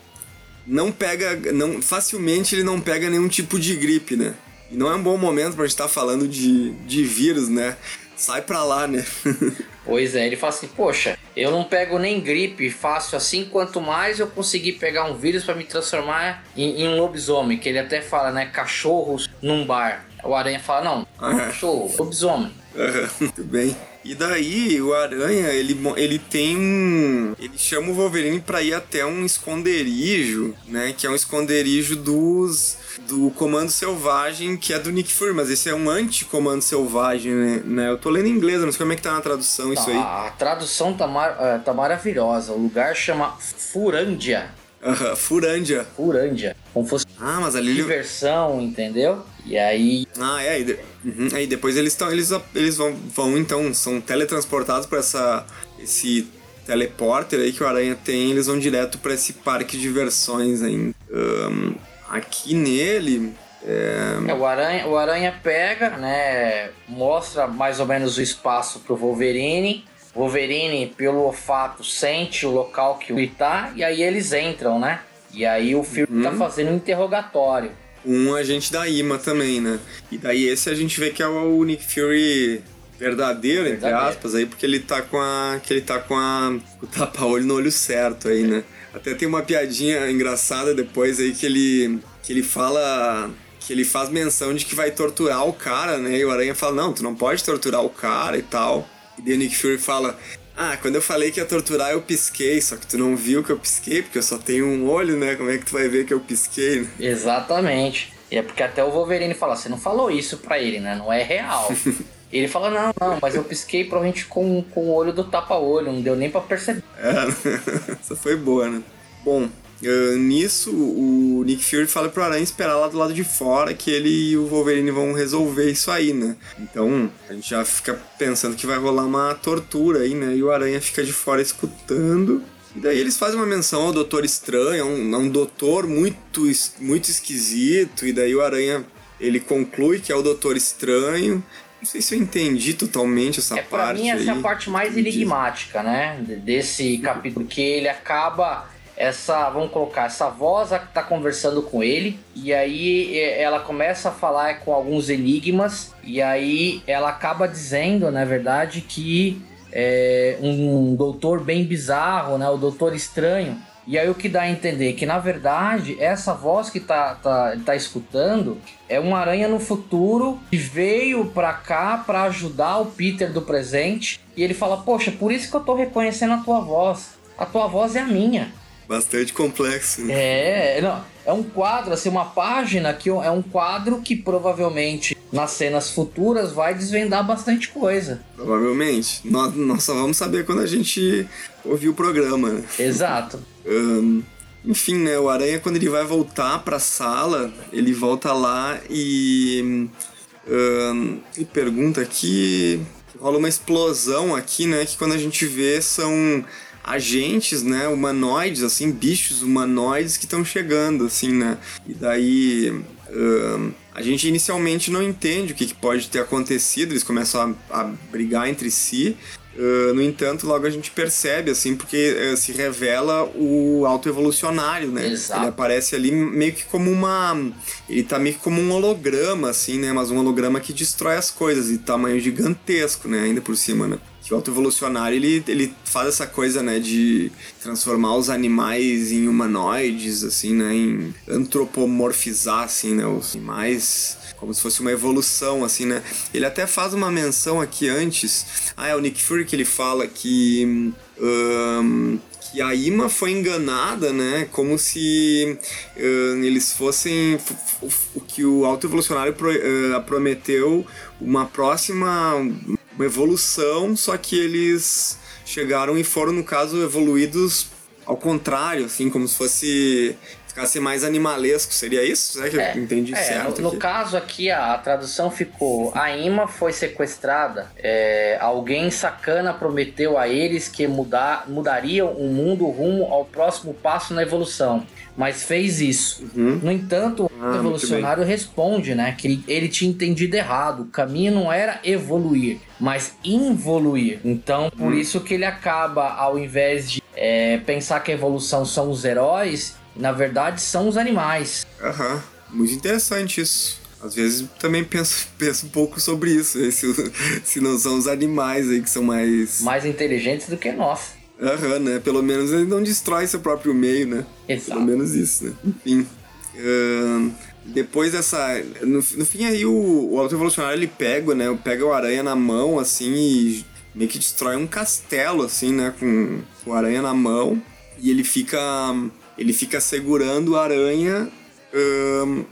não pega. Não, facilmente ele não pega nenhum tipo de gripe, né? E não é um bom momento gente estar falando de, de vírus, né? Sai pra lá, né? Pois é, ele fala assim, poxa, eu não pego nem gripe fácil assim, quanto mais eu conseguir pegar um vírus pra me transformar em, em um lobisomem, que ele até fala, né, cachorros num bar. O Aranha fala, não, cachorro, lobisomem. Aham, Muito bem. E daí o Aranha, ele, ele tem um. Ele chama o Wolverine pra ir até um esconderijo, né? Que é um esconderijo dos. Do Comando Selvagem, que é do Nick Fury, mas esse é um anti-Comando Selvagem, né? né? Eu tô lendo em inglês, não sei como é que tá na tradução isso aí. A, tradução tá, mar- eh, tá maravilhosa. O lugar chama Furândia. Aham, Furândia. Furândia. Como fosse Ah, mas ali. diversão, entendeu? E aí. Ah, é. Aí, de- uhum, aí depois eles estão. Eles, eles vão, vão, então, são teletransportados pra essa. Esse teleporter aí que o Aranha tem, eles vão direto pra esse parque de diversões aí. Ahn, aqui nele. É, É, o, aranha, o Aranha pega, né? Mostra mais ou menos o espaço pro Wolverine. Wolverine, pelo olfato, sente o local que o tá, e aí eles entram, né? E aí o Fury tá fazendo um interrogatório. um agente da IMA também, né? E daí esse a gente vê que é o Nick Fury verdadeiro, entre Verdadeiro. aspas, aí, porque ele tá com a. que ele tá com a. o tapa-olho no olho certo aí, né? Até tem uma piadinha engraçada depois aí que ele. que ele fala. que ele faz menção de que vai torturar o cara, né? E o Aranha fala, não, tu não pode torturar o cara e tal. E daí o Nick Fury fala. Ah, quando eu falei que ia torturar, eu pisquei, só que tu não viu que eu pisquei, porque eu só tenho um olho, né? Como é que tu vai ver que eu pisquei, né? Exatamente. E é porque até o Wolverine fala, você não falou isso pra ele, né? Não é real. ele fala, não, não, mas eu pisquei provavelmente com, com o olho do tapa-olho, não deu nem pra perceber. É, essa foi boa, né? Bom, eh, nisso o Nick Fury fala pro Aranha esperar lá do lado de fora que ele e o Wolverine vão resolver isso aí, né? Então a gente já fica pensando que vai rolar uma tortura aí, né? E o Aranha fica de fora escutando. E daí eles fazem uma menção ao Doutor Estranho, é um, um doutor muito, muito esquisito. E daí o Aranha ele conclui que é o Doutor Estranho. Não sei se eu entendi totalmente essa É, pra parte. mim, essa é a aí. parte mais enigmática, né? de- Desse capítulo, porque ele acaba. Essa, vamos colocar, essa voz que tá conversando com ele, e aí é, ela começa a falar com alguns enigmas, e aí ela acaba dizendo, na verdade, que é um doutor bem bizarro, né? O doutor estranho. E aí o que dá a entender que na verdade essa voz que tá, tá, tá escutando é uma aranha no futuro que veio pra cá pra ajudar o Peter do presente. E ele fala: Poxa, por isso que eu tô reconhecendo a tua voz. A tua voz é a minha. Bastante complexo. né? É, não, é um quadro, assim, uma página que é um quadro que provavelmente nas cenas futuras vai desvendar bastante coisa. Provavelmente. Nós, nós só vamos saber quando a gente ouvir o programa. né? Exato. Ahn, enfim, né? O Aranha, quando ele vai voltar pra sala, ele volta lá e. ahn, e pergunta aqui. Rola uma explosão aqui, né? Que quando a gente vê são agentes, né? Humanoides, assim, bichos humanoides que estão chegando, assim, né? E daí. a gente inicialmente não entende o que, que pode ter acontecido, eles começam a, a brigar entre si. Uh, no entanto, logo a gente percebe, assim, porque uh, se revela o autoevolucionário, né? Exato. Ele aparece ali meio que como uma. Ele tá meio que como um holograma, assim, né? Mas um holograma que destrói as coisas, de tamanho gigantesco, né? Ainda por cima, né? Que o autoevolucionário, ele, ele faz essa coisa, né? De transformar os animais em humanoides, assim, né? Em antropomorfizar, assim, né? Os animais como se fosse uma evolução, assim, né? Ele até faz uma menção aqui antes. Ah, é o Nick Fury que ele fala que. hum, que a Ima foi enganada, né? Como se hum, eles fossem. O que o autoevolucionário pro, eh, prometeu uma próxima. Uma evolução, só que eles chegaram e foram, no caso, evoluídos ao contrário, assim, como se fosse. ficasse mais animalesco. Seria isso? Será que eu entendi É, certo? no, no caso aqui, a, a tradução ficou: a Ima foi sequestrada. é, alguém sacana prometeu a eles que mudar, mudariam o mundo rumo ao próximo passo na evolução. Mas fez isso. Uhum. No entanto, o Ah, evolucionário responde, né? Que ele, tinha entendido errado. O caminho não era evoluir, mas involuir. Então, por isso que ele acaba, ao invés de é, pensar que a evolução são os heróis, na verdade são os animais. Aham, muito interessante isso. Às vezes também penso, penso um pouco sobre isso, né? se, se não são os animais aí que são mais. Mais inteligentes do que nós. Aham, né? Pelo menos ele não destrói seu próprio meio, né? Exato. Pelo menos isso, né? Enfim. ahn, depois dessa. No, no fim aí o, o auto-evolucionário ele pega, né? Pega o aranha na mão, assim, e meio que destrói um castelo, assim, né? Com, com o aranha na mão. E ele fica. Ele fica segurando a aranha. ahn,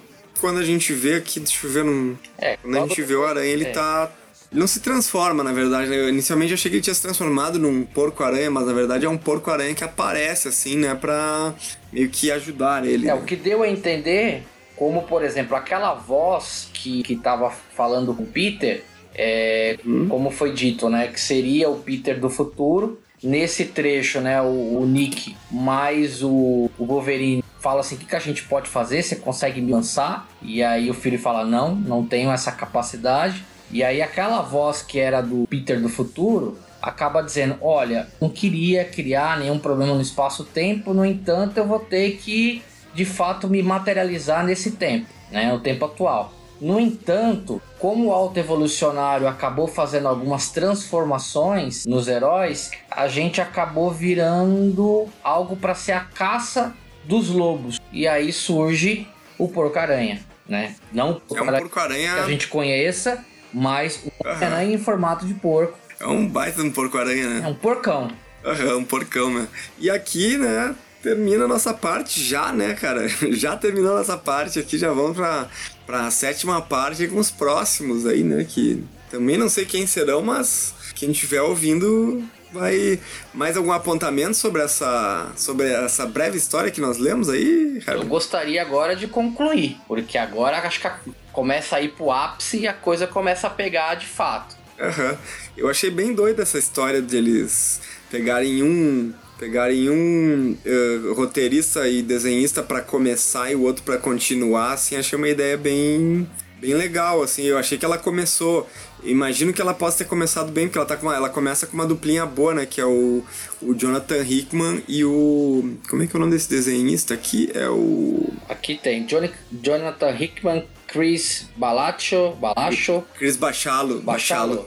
quando a gente vê aqui, deixa eu ver. Num, É, quando a gente vê o aranha, ele É. tá. Ele não se transforma, na verdade. né? Eu, inicialmente eu achei que ele tinha se transformado num porco-aranha, mas na verdade é um porco-aranha que aparece, assim, né? Pra meio que ajudar ele. É, né? o que deu a entender, como por exemplo, aquela voz que, que tava falando com o Peter, é, como foi dito, né? Que seria o Peter do futuro. Nesse trecho, né, o, o Nick mais o, o Wolverine fala assim: o que, que a gente pode fazer? Você consegue me lançar? E aí o Fury fala: não, não tenho essa capacidade. E aí aquela voz que era do Peter do futuro acaba dizendo: olha, não queria criar nenhum problema no espaço-tempo, no entanto, eu vou ter que de fato me materializar nesse tempo, né, o tempo atual. No entanto, como o auto-evolucionário acabou fazendo algumas transformações nos heróis, a gente acabou virando algo para ser a caça dos lobos. E aí surge o porco-aranha, né? Não o É um porco-aranha. que a gente conheça, mas o porco-aranha em formato de porco. É um baita um porco-aranha, né? É um porcão. Aham, um porcão, né? E aqui, né, termina a nossa parte já, né, cara? Já terminou a nossa parte aqui, já vamos pra, pra sétima parte com os próximos aí, né? Que também não sei quem serão, mas quem estiver ouvindo vai... Mais algum apontamento sobre essa, sobre essa breve história que nós lemos aí, Eu Herbert? gostaria agora de concluir, porque agora acho que a- começa a ir pro ápice e a coisa começa a pegar de fato. Aham. Eu achei bem doida essa história de eles pegarem um pegarem um eh, roteirista e desenhista pra começar e o outro pra continuar, assim, achei uma ideia bem bem legal, assim. Eu achei que ela começou, imagino que ela possa ter começado bem, porque ela tá com uma, ela começa com uma duplinha boa, né, que é o, o Jonathan Hickman e o como é que é o nome desse desenhista aqui? É o Aqui tem Johnny, Jonathan Hickman, Chris Balacho, Balacho, Chris Bachalo, Bachalo.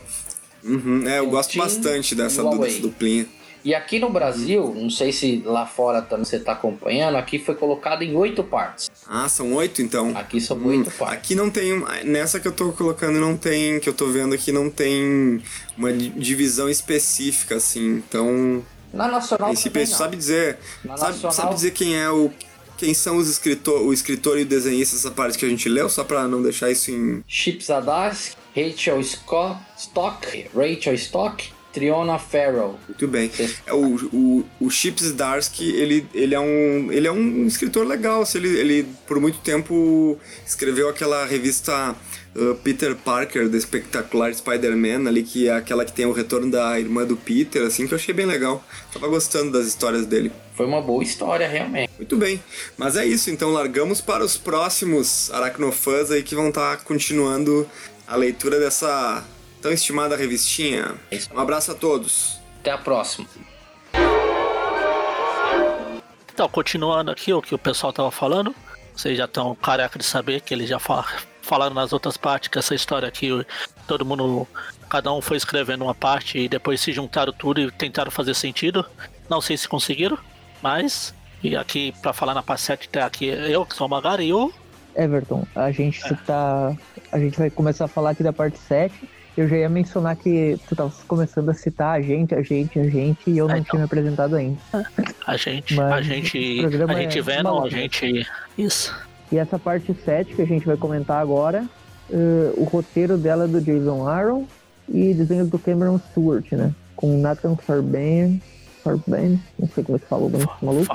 Uhum, é, eu O gosto Tim bastante dessa, Huawei. dessa duplinha. E aqui no Brasil, não sei se lá fora também você tá acompanhando, aqui foi colocado em oito partes. Ah, são oito então? Aqui são Hum, oito partes. Aqui não tem. Nessa que eu tô colocando, não tem. Que eu tô vendo aqui, não tem uma di- divisão específica, assim. Então. Na Nacional Esse também não. sabe dizer. Na Sabe, Nacional- sabe dizer quem é o. Quem são os escritor, o escritor e o desenhista dessa parte que a gente leu, só pra não deixar isso em. Chip Zdarsky, Rachel Scott, Stock, Rachel Stock, Triona Farrell. Muito bem. É o, o, o Chip Zdarsky, ele, ele, é um, ele é um escritor legal. Ele, ele, por muito tempo, escreveu aquela revista uh, Peter Parker, The Espetacular Spider-Man, ali, que é aquela que tem o retorno da irmã do Peter, assim, que eu achei bem legal. Tava gostando das histórias dele. Foi uma boa história, realmente. Muito bem. Mas é isso, então largamos para os próximos aracnofãs aí que vão estar continuando a leitura dessa tão estimada revistinha. Um abraço a todos. Até a próxima. Então, continuando aqui o que o pessoal tava falando, vocês já estão careca de saber que eles já fa- falaram nas outras partes que essa história aqui, todo mundo, cada um foi escrevendo uma parte e depois se juntaram tudo e tentaram fazer sentido. Não sei se conseguiram, mas. E aqui, pra falar na parte 7, tá aqui eu, que sou o Magari, e o. Everton, a gente tá. A gente vai começar a falar aqui da parte 7. Eu já ia mencionar que tu tava começando a citar a gente, a gente, a gente, e eu não tinha me apresentado ainda. A gente, Mas a gente, a gente é vendo, a gente. Isso. E essa parte 7 que a gente vai comentar agora, eh, o roteiro dela é do Jason Aaron e desenhos do Cameron Stewart, né? Com Nathan Farben, Farben, não sei como é que fala o nome desse maluco.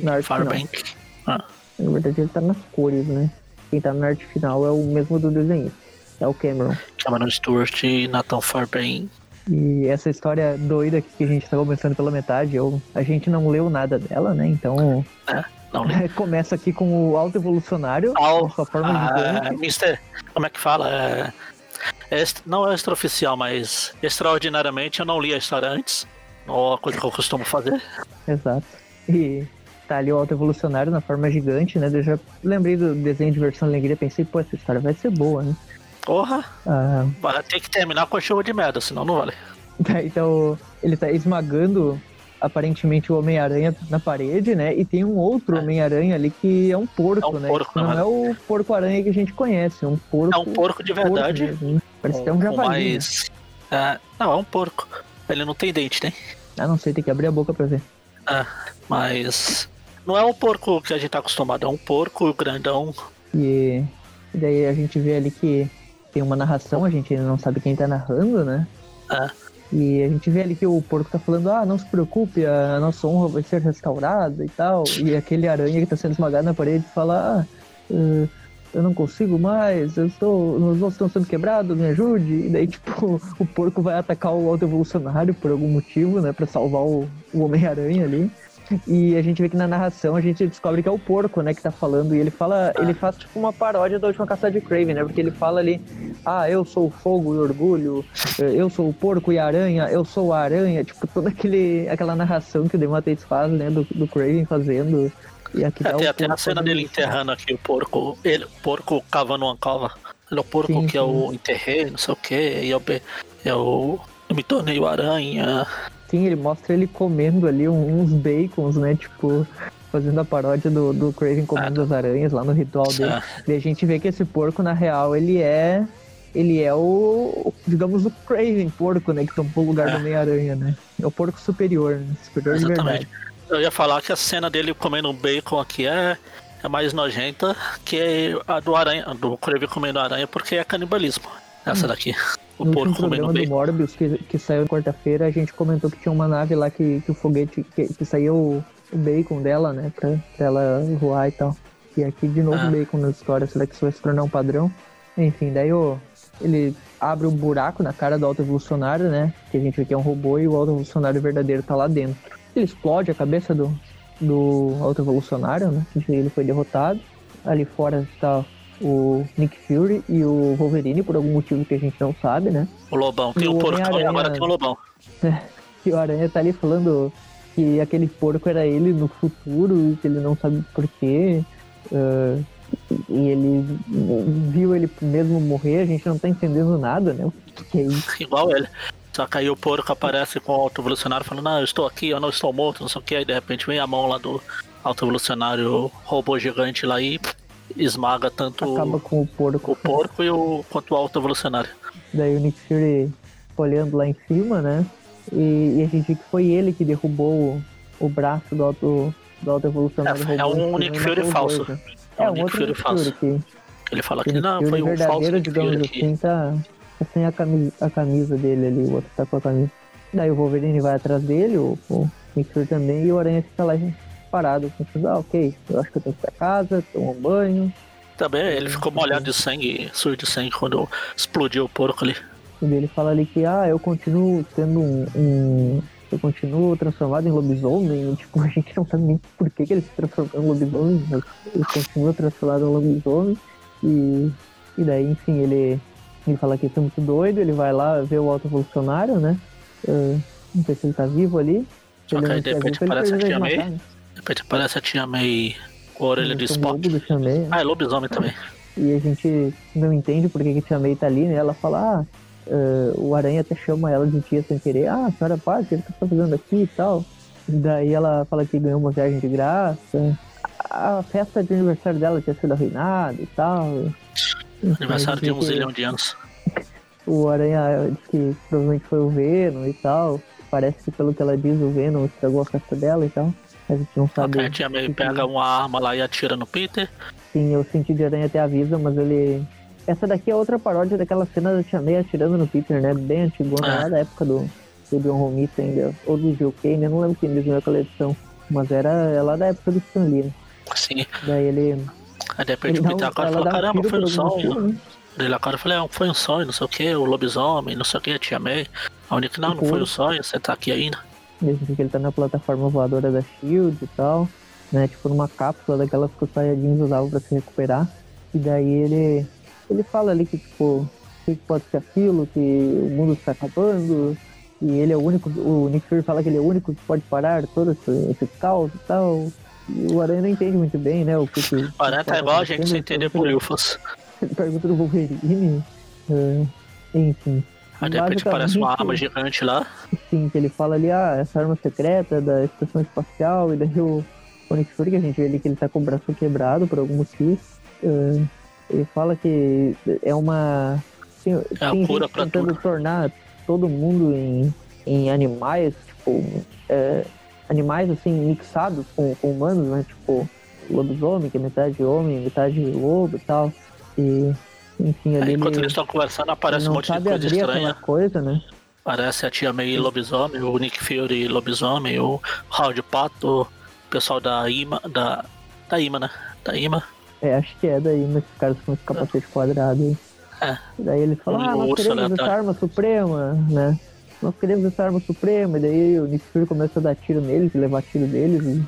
Final. Farbank. Ah, Na verdade ele tá nas cores, né? Quem tá na arte final é o mesmo do desenhista, é o Cameron. Cameron Stewart e Nathan Farbank. E essa história doida aqui que a gente tá começando pela metade, eu, a gente não leu nada dela, né? Então. Não li. Começa aqui com o alto evolucionário, Al- sua forma Ah, gigante. Mister, como é que fala? É, não é extraoficial, mas extraordinariamente eu não li a história antes. É a coisa que eu costumo fazer. Exato. E tá ali o alto evolucionário na forma gigante, né? Eu já lembrei do desenho de versão alegria, pensei, pô, essa história vai ser boa, né? Porra, Ah, vai ter que terminar com a chuva de merda, senão não vale. então ele tá esmagando aparentemente o Homem-Aranha na parede, né? E tem um outro Homem-Aranha ali que é um porco, É um né? porco, Que não né? é o porco-aranha que a gente conhece, é um porco. É um porco de verdade. mesmo, né? Parece até um javali. né? mais. É, não, é um porco. Ele não tem dente, tem? Ah, não sei, tem que abrir a boca pra ver. É, mas. Não é um porco que a gente tá acostumado, é um porco grandão. E, e daí a gente vê ali que tem uma narração, a gente ainda não sabe quem tá narrando, né? É. E a gente vê ali que o porco tá falando, ah, não se preocupe, a nossa honra vai ser restaurada e tal. E aquele aranha que tá sendo esmagado na parede fala, ah, eh, eu não consigo mais, eu estou. Meus ossos estão sendo quebrados, me ajude. E daí, tipo, o porco vai atacar o alto evolucionário por algum motivo, né? Pra salvar o, o Homem-Aranha ali. E a gente vê que na narração a gente descobre que é o porco, né, que tá falando. E ele fala, ele faz tipo uma paródia da última caçada de Craven, né? Porque ele fala ali, ah, eu sou o fogo e orgulho, eu sou o porco e a aranha, eu sou a aranha. Tipo, toda aquele, aquela narração que o Demates faz, né, do, do Craven fazendo. E aqui É, tem até a cena dele enterrando aqui o porco. Ele, o porco cavando uma cova. Ele é o porco Sim, que eu enterrei, não sei o que. E eu, be- eu, eu me tornei o aranha. Ele mostra ele comendo ali um- uns bacons, né? Tipo, fazendo a paródia do, do Craven comendo as aranhas lá no ritual dele. Ah. E a gente vê que esse porco, na real, ele é. Ele é o. digamos, o Craven porco, né? Que tomou o lugar do Homem-Aranha, né? É o porco superior, né? Superior de Exatamente. verdade. Eu ia falar que a cena dele comendo bacon aqui é, é mais nojenta que a do aranha, do Craven comendo aranha, porque é canibalismo. Essa daqui. O no porco último comendo programa do bacon. Morbius, que, que saiu quarta-feira, a gente comentou que tinha uma nave lá que, que o foguete, que, que saía o, o bacon dela, né? Pra, pra ela voar e tal. E aqui de novo Ah. bacon na história, será que isso vai se tornar um padrão? Enfim, daí o, ele abre um buraco na cara do auto-evolucionário, né? Que a gente vê que é um robô e o auto-evolucionário verdadeiro tá lá dentro. Ele explode a cabeça do, do auto-evolucionário, né? Ele foi derrotado. Ali fora está o Nick Fury e o Wolverine, por algum motivo que a gente não sabe, né? O lobão. Tem E o o porcão e Homem-Aranha- agora tem o lobão. E o Aranha tá ali falando que aquele porco era ele no futuro e que ele não sabe porquê. ah, e ele viu ele mesmo morrer, a gente não tá entendendo nada, né? O que, que é isso? Igual ele. Só que aí o porco aparece com o auto-evolucionário falando, não, eu estou aqui, eu não estou morto, não sei o que. Aí de repente vem a mão lá do auto-evolucionário robô gigante lá e esmaga tanto Acaba com o porco. o porco e o, quanto o auto-evolucionário. Daí o Nick Fury olhando lá em cima, né? E, e a gente vê que foi ele que derrubou o, o braço do auto, do auto evolucionário É, é um que Nick não Fury os falso. né? É É um um Nick outro Fury Nick falso. que Ele fala que Nick não, Fury foi um falso Nick Fury digamos assim, tá, tá sem a camisa, a camisa dele ali, o outro tá com a camisa. Daí o Wolverine vai atrás dele, o, o Nick Fury também, e o Aranha fica lá parado, ah, ok, eu acho que eu tenho que ir pra casa, tomar um banho. Também ele ficou molhado de sangue, sujo de sangue quando explodiu o porco ali. E ele fala ali que, ah, eu continuo sendo um, um- Eu continuo transformado em lobisomem. E, tipo, a gente não sabe nem por que, que ele se transformou em lobisomem, mas ele continua transformado em lobisomem. E, e daí, enfim, ele, ele fala que isso é muito doido. Ele vai lá ver o auto evolucionário, né? Ah, não sei se ele tá vivo ali. Se Só ele não de repente vivo, ele matar, né? Repente aparece a tia May com a orelha de Spock. lobo Chamei, Ah, é lobisomem também. e a gente não entende por que que a Tia May tá ali, né? Ela fala, ah, eh, o Aranha até chama ela de tia sem querer. Ah, senhora Parker, o que você tá fazendo aqui e tal? Daí ela fala que ganhou uma viagem de graça. A festa de aniversário dela tinha sido arruinada e tal. Aniversário de um zilhão de anos. O Aranha diz que provavelmente foi o Venom e tal. Parece que pelo que ela diz, o Venom estragou a festa dela e tal. A gente não sabe. A tia May pega uma arma lá e atira no Peter. Sim, eu senti de aranha até avisa, mas ele. Essa daqui é outra paródia daquela cena da Tia May atirando no Peter, né? Bem antigona, Ah. lá da época do, do John Romita ainda, ou do Gil Kane, eu não lembro quem desenhou aquela edição. Mas era é lá da época do Stan Lee, né? Sim. Daí ele. Aí de repente o Peter um- agora dá um caramba, tiro foi um sonho. né? Daí lá cara falei, ah, foi um sonho, não sei o que, o lobisomem, não sei o que, a tia May. A única, não, não foi um sonho, você tá aqui ainda. Mesmo que ele tá na plataforma voadora da Shield e tal. né? Tipo numa cápsula daquelas que os Saiyajins usavam pra se recuperar. E daí ele, ele fala ali que, tipo, o que pode ser aquilo, que o mundo está acabando, e ele é o único, o Nick Fury fala que ele é o único que pode parar todo esse, esse caos e tal. E o Aranha não entende muito bem, né? O que, que O Aranha tá igual a gente sem entender bolhufas. Ele pergunta do Wolverine. é, enfim. Aí de repente aparece uma arma gigante lá. Sim, que ele fala ali, ah, essa arma secreta da estação espacial, e daí o, o Nick Fury, que a gente vê ali que ele tá com o braço quebrado por algum motivo. é, ele fala que é uma. Tem, É a tem cura pra tentando tornar todo mundo em, em animais, tipo, é, animais assim, mixados com, com humanos, né? Tipo, lobisomem, que é metade homem, metade lobo e tal. E, enfim, ali Aí, enquanto ele eles estão conversando, aparece um monte de coisa estranha. coisa, né? Parece a tia May lobisomem, o Nick Fury lobisomem, o Howard Pato, o pessoal da IMA, da, da IMA, né? Da IMA. É, acho que é daí, mas os caras com esse capacete quadrado aí. É. Daí ele fala, Um ah, nós urso queremos aleatório. essa arma suprema, né? Nós queremos essa arma suprema, e daí o Nick Fury começa a dar tiro neles, levar tiro deles, e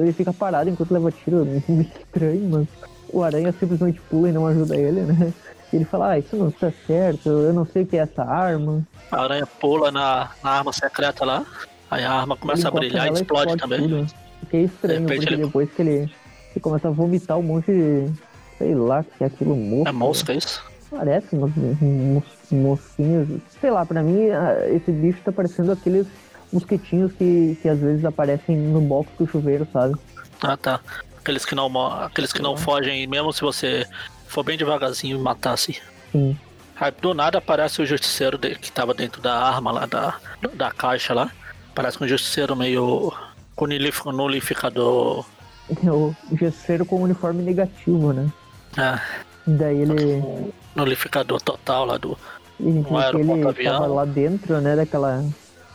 ele fica parado enquanto leva tiro, muito estranho, mas o Aranha simplesmente pula e não ajuda ele, né? Ele fala, ah, isso não está certo, eu não sei o que é essa arma. A aranha pula na, na arma secreta lá. Aí a arma começa a Ele encosta brilhar e nela explode também. tudo. O que é estranho, De porque ele- depois que ele, ele começa a vomitar um monte de, sei lá, que é aquilo mosca. É mosca isso? Parece umas mos- mosquinhas. Sei lá, pra mim esse bicho tá parecendo aqueles mosquitinhos que, que às vezes aparecem no box do chuveiro, sabe? Ah, tá. Aqueles que não, aqueles que não fogem, mesmo se você for bem devagarzinho e matar assim. Sim. Aí do nada aparece o justiceiro de- que tava dentro da arma lá, da, da caixa lá. Parece um justiceiro meio com nulif- nulificador. É o gesseiro com uniforme negativo, né? É, Daí ele. nulificador total lá do. E gente Um que ele tava lá dentro, né, daquela.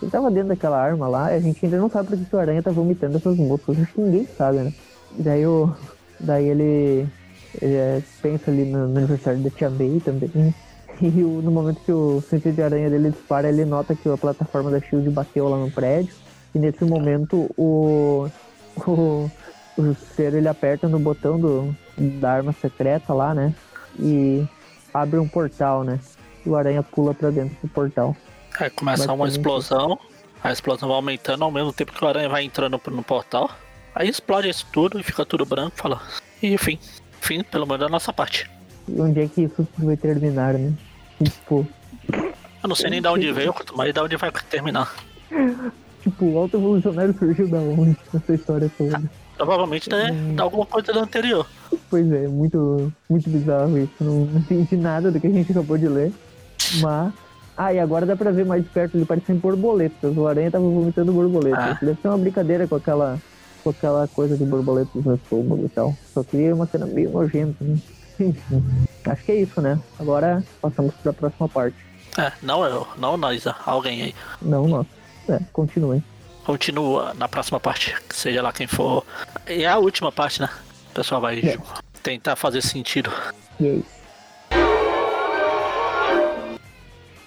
Ele tava dentro daquela arma lá, a gente ainda não sabe por que o Aranha tá vomitando essas moscas. Acho que ninguém sabe, né? E daí o. Daí ele. ele é, pensa ali no, no aniversário da Tia May também. E o- no momento que o sentido de aranha dele dispara, ele nota que a plataforma da Shield bateu lá no prédio. E nesse momento o. O, o ser ele aperta no botão do, da arma secreta lá, né? E abre um portal, né? E o aranha pula pra dentro do portal. Aí começa uma explosão. A explosão vai aumentando ao mesmo tempo que o aranha vai entrando no portal. Aí explode isso tudo e fica tudo branco, fala. E fim. Fim, pelo menos da nossa parte. E onde é que isso vai terminar, né? Tipo, Eu não sei nem de onde veio, mais de onde vai terminar. tipo, o alto evolucionário surgiu da onde nessa história toda? Provavelmente da, da alguma coisa da anterior. Pois é, muito, muito bizarro isso. Não, não entendi nada do que a gente acabou de ler. Mas. Ah, e agora dá pra ver mais perto, ele parecem borboletas. O aranha tava vomitando borboletas. Ah. Deve ser uma brincadeira com aquela, com aquela coisa de borboletas no estômago e tal. Só queria uma cena meio nojenta, né? Enfim. Acho que é isso, né? Agora passamos pra próxima parte. É, não eu, não nós, alguém aí. Não, nossa. É, continue. Continua na próxima parte, seja lá quem for. E é a última parte, né? O pessoal vai É. tentar fazer sentido. E aí?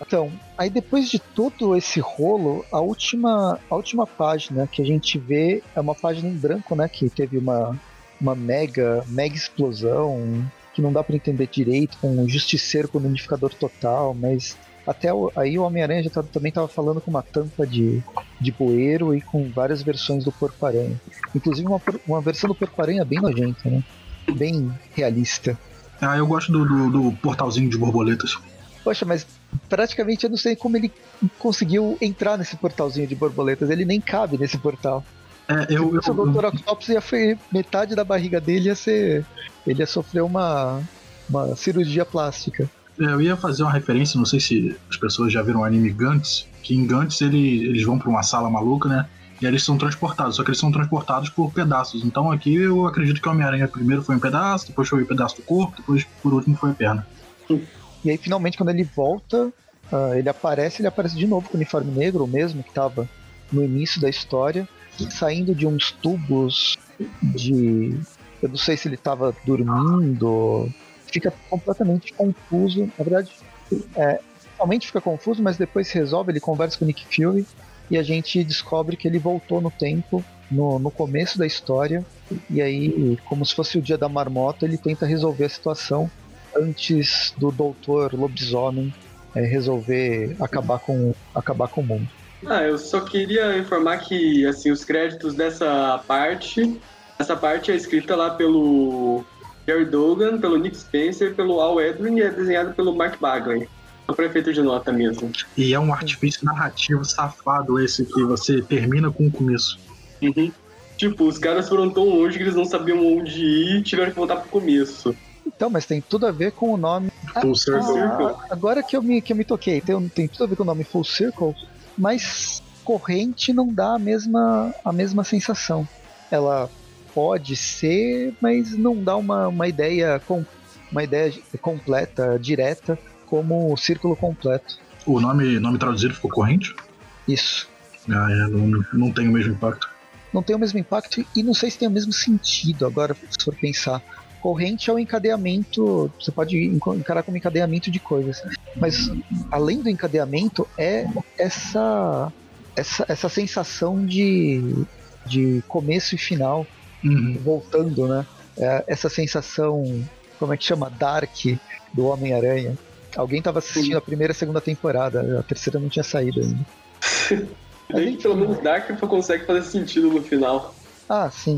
Então, aí depois de todo esse rolo, a última, a última página que a gente vê é uma página em branco, né? Que teve uma, uma mega, mega explosão, que não dá pra entender direito, com um justiceiro com um unificador total, mas até o- aí o Homem-Aranha já tá- também tava falando com uma tampa de, de bueiro e com várias versões do Porco-Aranha. Inclusive uma, uma versão do Porco-Aranha bem nojenta, né? Bem realista. Ah, eu gosto do, do, do portalzinho de borboletas. Poxa, mas praticamente eu não sei como ele conseguiu entrar nesse portalzinho de borboletas. Ele nem cabe nesse portal. É, eu, eu, Se o Dr. Octopus ia ser metade da barriga dele ia ser. Ele ia sofrer uma, uma cirurgia plástica. É, eu ia fazer uma referência, não sei se as pessoas já viram o anime Gantz, que em Gantz ele- eles vão pra uma sala maluca, né? E aí eles são transportados, só que eles são transportados por pedaços. Então aqui eu acredito que o Homem-Aranha primeiro foi um pedaço, depois foi um pedaço do corpo, depois por último foi a perna. E aí, finalmente, quando ele volta, ah, ele aparece, ele aparece de novo com o uniforme negro, o mesmo que estava no início da história, saindo de uns tubos de. Eu não sei se ele estava dormindo. Fica completamente confuso. Na verdade, é, realmente fica confuso, mas depois se resolve, ele conversa com o Nick Fury e a gente descobre que ele voltou no tempo no, no começo da história. E aí, como se fosse o dia da marmota, ele tenta resolver a situação antes do doutor lobisomem é, resolver acabar com, acabar com o mundo. Ah, eu só queria informar que assim os créditos dessa parte, essa parte é escrita lá pelo Jerry Dogan, pelo Nick Spencer, pelo Al Edwin e é desenhado pelo Mark Bagley. O prefeito de nota mesmo. E é um artifício narrativo safado esse que você termina com o começo. Uhum. Tipo, os caras foram tão longe que eles não sabiam onde ir e tiveram que voltar pro começo. Então, mas tem tudo a ver com o nome. Full Circle. Ah, agora que eu, me, que eu me toquei, tem, tem tudo a ver com o nome Full Circle, mas corrente não dá a mesma, a mesma sensação. Ela pode ser, mas não dá uma, uma ideia com, uma ideia completa, direta, como o círculo completo. O nome, nome traduzido ficou corrente? Isso. Ah, é, não, não tem o mesmo impacto. Não tem o mesmo impacto e não sei se tem o mesmo sentido agora, se for pensar. Corrente é o encadeamento, você pode encarar como encadeamento de coisas. Mas além do encadeamento, é essa, essa, essa sensação de, de começo e final Uhum. voltando, né? É essa sensação, como é que chama? Dark do Homem-Aranha. Alguém estava assistindo a primeira e a segunda temporada, a terceira não tinha saído ainda. Que pelo menos Dark consegue fazer sentido no final. Ah, sim.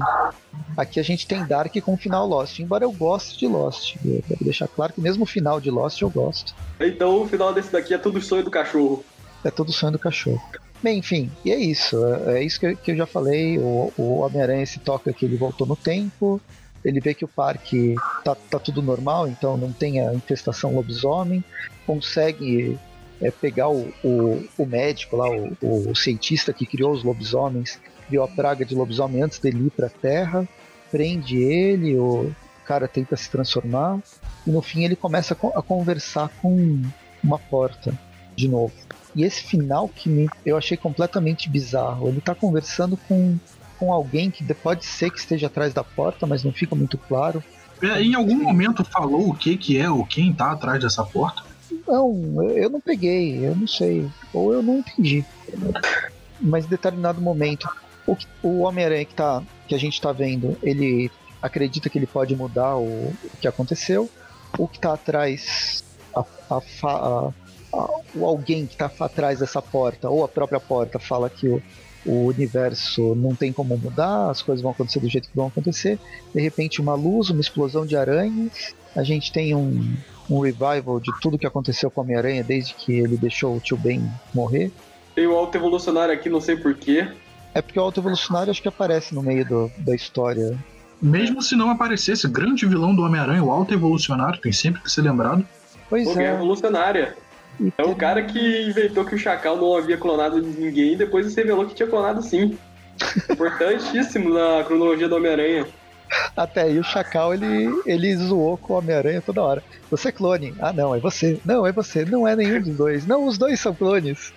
Aqui a gente tem Dark com final Lost, embora eu goste de Lost. Eu quero deixar claro que mesmo o final de Lost eu gosto. Então o final desse daqui é tudo sonho do cachorro. É todo sonho do cachorro. Bem, enfim, e é isso. É, é isso que, eu- que eu já falei. O, o Homem-Aranha se toca que ele voltou no tempo. Ele vê que o parque tá, tá tudo normal, então não tem a infestação lobisomem. Consegue é, pegar o, o, o médico lá, o, o cientista que criou os lobisomens, criou a praga de lobisomem antes dele ir pra Terra. Prende ele, o cara tenta se transformar. E no fim ele começa a con- a conversar com uma porta de novo. E esse final que me, eu achei completamente bizarro. Ele tá conversando com, com alguém que de- pode ser que esteja atrás da porta, mas não fica muito claro. É, em algum momento falou o que que é ou quem tá atrás dessa porta? Não, eu- eu não peguei, eu não sei. Ou eu não entendi. Mas em determinado momento, o, o Homem-Aranha que, tá, que a gente tá vendo, ele acredita que ele pode mudar o, o que aconteceu. O que tá atrás, a, a, a- o alguém que tá atrás dessa porta, ou a própria porta, fala que o, o universo não tem como mudar, as coisas vão acontecer do jeito que vão acontecer. De repente, uma luz, uma explosão de aranhas. A gente tem um, um revival de tudo que aconteceu com o Homem-Aranha desde que ele deixou o tio Ben morrer. Tem o Alto Evolucionário aqui, não sei porquê. É porque o Alto Evolucionário acho que aparece no meio do- da história. Mesmo se não aparecesse, grande vilão do Homem-Aranha, o Alto Evolucionário, tem sempre que ser lembrado. Pois Pô, Guerra é. Revolucionária. É o cara que inventou que o Chacal não havia clonado ninguém e depois se revelou que tinha clonado sim. Importantíssimo na cronologia do Homem-Aranha. Até aí o Chacal ele, ele zoou com o Homem-Aranha toda hora. Você é clone. Ah, não, é você. Não, é você. Não é nenhum dos dois. Não, os dois são clones.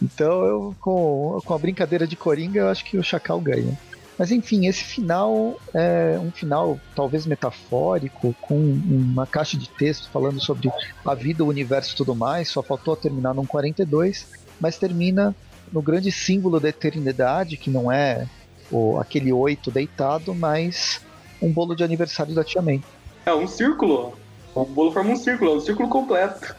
Então, eu, com, com a brincadeira de Coringa, eu acho que o Chacal ganha. Mas enfim, esse final é um final talvez metafórico, com uma caixa de texto falando sobre a vida, o universo e tudo mais. Só faltou terminar num 42, mas termina no grande símbolo da eternidade, que não é o, aquele oito deitado, mas um bolo de aniversário da Tia May. É um círculo. O bolo forma um círculo, é um círculo completo.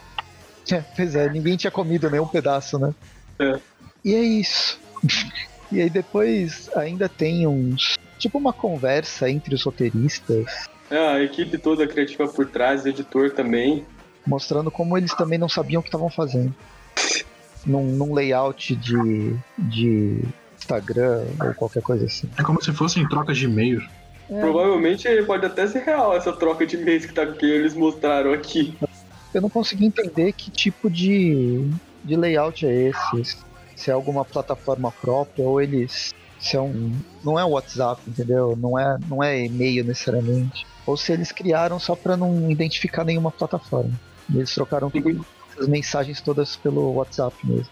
É, pois é, ninguém tinha comido nenhum pedaço, né? É. E é isso. e aí depois ainda tem uns. Tipo uma conversa entre os roteiristas, É, a equipe toda criativa por trás, o editor também. mostrando como eles também não sabiam o que estavam fazendo. Num, num layout de, de Instagram ou qualquer coisa assim. É como se fossem trocas de e-mails. É. Provavelmente pode até ser real essa troca de e-mails que, tá, que eles mostraram aqui. Eu não consegui entender que tipo de, de layout é esse. Se é alguma plataforma própria ou eles. Se é um. Não é um WhatsApp, entendeu? Não é, não é e-mail necessariamente. Ou se eles criaram só para não identificar nenhuma plataforma. E eles trocaram as mensagens todas pelo WhatsApp mesmo.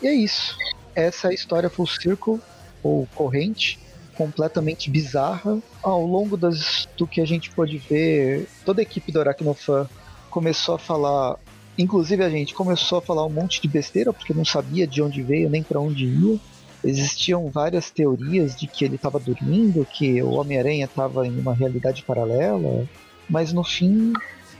E é isso. Essa é a história Full Circle, ou corrente, completamente bizarra. Ao longo das, do que a gente pôde ver, toda a equipe do Aracnofan começou a falar Inclusive a gente começou a falar um monte de besteira porque não sabia de onde veio nem para onde ia. Existiam várias teorias de que ele estava dormindo, que o Homem-Aranha estava em uma realidade paralela, mas no fim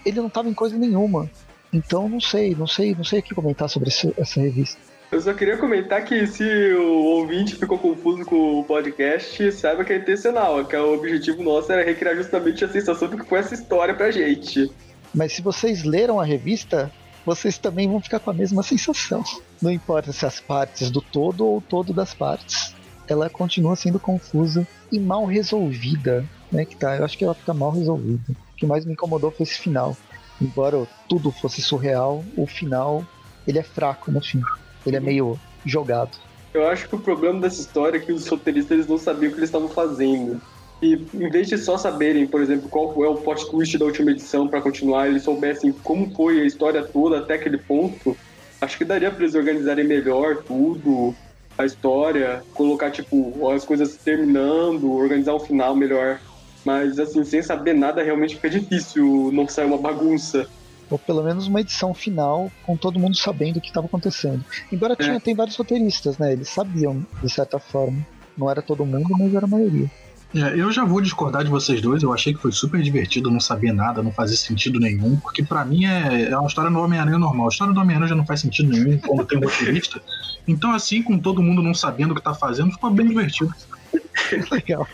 ele não estava em coisa nenhuma. Então não sei, não sei, não sei o que comentar sobre essa, essa revista. Eu só queria comentar que se o ouvinte ficou confuso com o podcast, saiba que é intencional, que o objetivo nosso era recriar justamente a sensação do que foi essa história pra gente. Mas se vocês leram a revista, vocês também vão ficar com a mesma sensação. Não importa se as partes do todo ou o todo das partes. Ela continua sendo confusa e mal resolvida, né? Que tá, eu acho que ela fica mal resolvida. O que mais me incomodou foi esse final. Embora tudo fosse surreal, o final ele é fraco no fim. Ele é meio jogado. Eu acho que o problema dessa história é que os roteiristas eles não sabiam o que eles estavam fazendo. E em vez de só saberem, por exemplo, qual é o plot twist da última edição para continuar, eles soubessem como foi a história toda até aquele ponto, acho que daria para eles organizarem melhor tudo, a história, colocar tipo as coisas terminando, organizar um final melhor. Mas assim, sem saber nada, realmente fica difícil não sair uma bagunça ou pelo menos uma edição final com todo mundo sabendo o que estava acontecendo. Embora é. tinha, tem vários roteiristas, né? Eles sabiam, de certa forma. Não era todo mundo, mas era a maioria. É, eu já vou discordar de vocês dois. Eu achei que foi super divertido, não sabia nada, não fazia sentido nenhum. Porque para mim é, é uma história do Homem-Aranha normal. A história do Homem-Aranha já não faz sentido nenhum quando tem um roteirista. Então, assim, com todo mundo não sabendo o que tá fazendo, ficou bem divertido. Legal.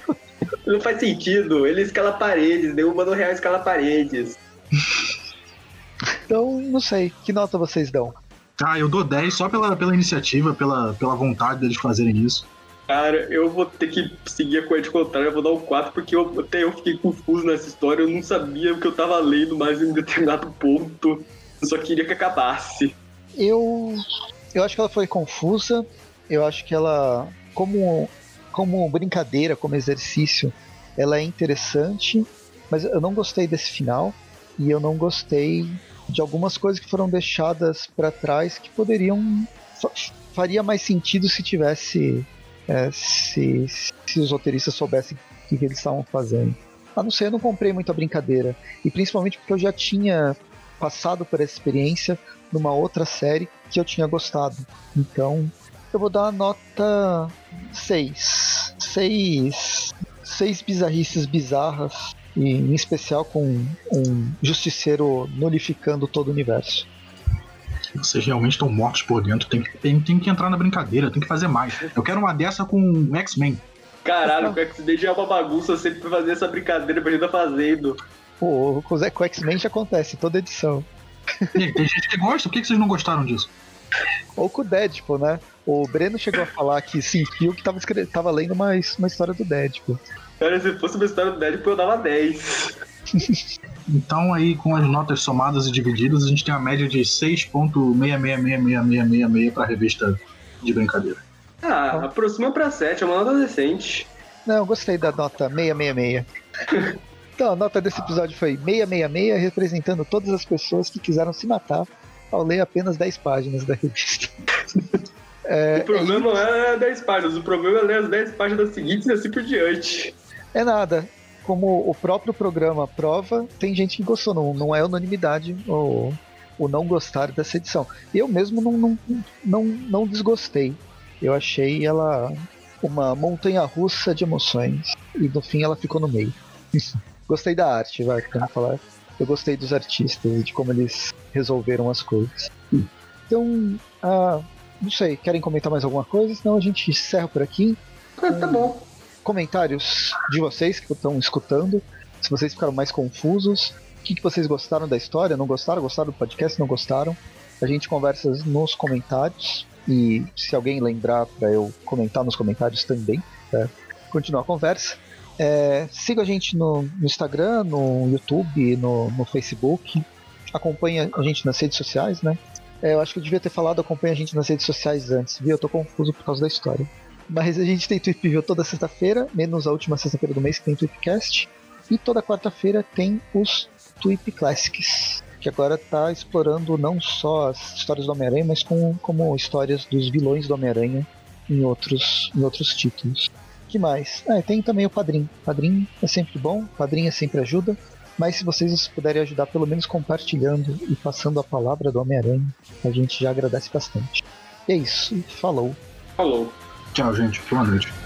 Não faz sentido. Ele escala paredes, derruba no real escala paredes. Então, não sei. Que nota vocês dão? Ah, eu dou 10 só pela, pela iniciativa, pela, pela vontade deles fazerem isso. Cara, eu vou ter que seguir a corrente contrária, eu vou dar um 4, porque eu, até eu fiquei confuso nessa história, eu não sabia o que eu tava lendo mais em um determinado ponto. Eu só queria que acabasse. Eu. Eu acho que ela foi confusa. Eu acho que ela, como, como brincadeira, como exercício, ela é interessante. Mas eu não gostei desse final. E eu não gostei de algumas coisas que foram deixadas para trás que poderiam. faria mais sentido se tivesse é, se, se os roteiristas soubessem o que, eles estavam fazendo. A não ser, eu não comprei muita brincadeira. E principalmente porque eu já tinha passado por essa experiência numa outra série que eu tinha gostado. Então, eu vou dar a nota 6. 6. 6 bizarrices bizarras. E em especial com um justiceiro nulificando todo o universo. Vocês realmente estão mortos por dentro. Tem, tem, tem que entrar na brincadeira, tem que fazer mais. Eu quero uma dessa com X-Men. Caralho, o X-Men já é uma bagunça sempre pra fazer essa brincadeira que a gente tá fazendo. Pô, com o X-Men já acontece, toda edição. tem gente que gosta, por que vocês não gostaram disso? Ou com o Deadpool, né? O Breno chegou a falar que sentiu que tava, escre... tava lendo uma, uma história do Deadpool. Cara, se fosse uma história do Deadpool, eu dava 10. Então aí com as notas somadas e divididas, a gente tem uma média de 6.666666 para a revista de brincadeira. Ah, aproxima para 7, é uma nota decente. Não, eu gostei da nota 666. então, a nota desse episódio foi 666, representando todas as pessoas que quiseram se matar ao ler apenas 10 páginas da revista. É, o problema não é 10 páginas, o problema é ler as 10 páginas seguintes e assim por diante. É nada como o próprio programa prova, tem gente que gostou, não, não é unanimidade o, o não gostar dessa edição. Eu mesmo não, não, não, não desgostei. Eu achei ela uma montanha russa de emoções. E no fim ela ficou no meio. gostei da arte, vai, vamos falar. Eu gostei dos artistas e de como eles resolveram as coisas. Então, ah, não sei, querem comentar mais alguma coisa? Senão a gente encerra por aqui. Ah, tá bom comentários de vocês que estão escutando, se vocês ficaram mais confusos, o que, que vocês gostaram da história, não gostaram, gostaram do podcast, não gostaram. A gente conversa nos comentários e se alguém lembrar para eu comentar nos comentários também, tá? continuar a conversa. É, siga a gente no, no Instagram, no YouTube, no, no, Facebook. Acompanha a gente nas redes sociais, né? É, eu acho que eu devia ter falado acompanha a gente nas redes sociais antes, viu? Eu tô confuso por causa da história. Mas a gente tem Tweep toda sexta-feira, menos a última sexta-feira do mês que tem Tweepcast. E toda quarta-feira tem os Tweep Classics, que agora está explorando não só as histórias do Homem-Aranha, mas com, como histórias dos vilões do Homem-Aranha em outros, em outros títulos. que mais? Ah, tem também o Padrim. Padrim é sempre bom, Padrim é sempre ajuda. Mas se vocês puderem ajudar, pelo menos compartilhando e passando a palavra do Homem-Aranha, a gente já agradece bastante. E é isso. Falou. Falou. Tchau, gente. Boa noite.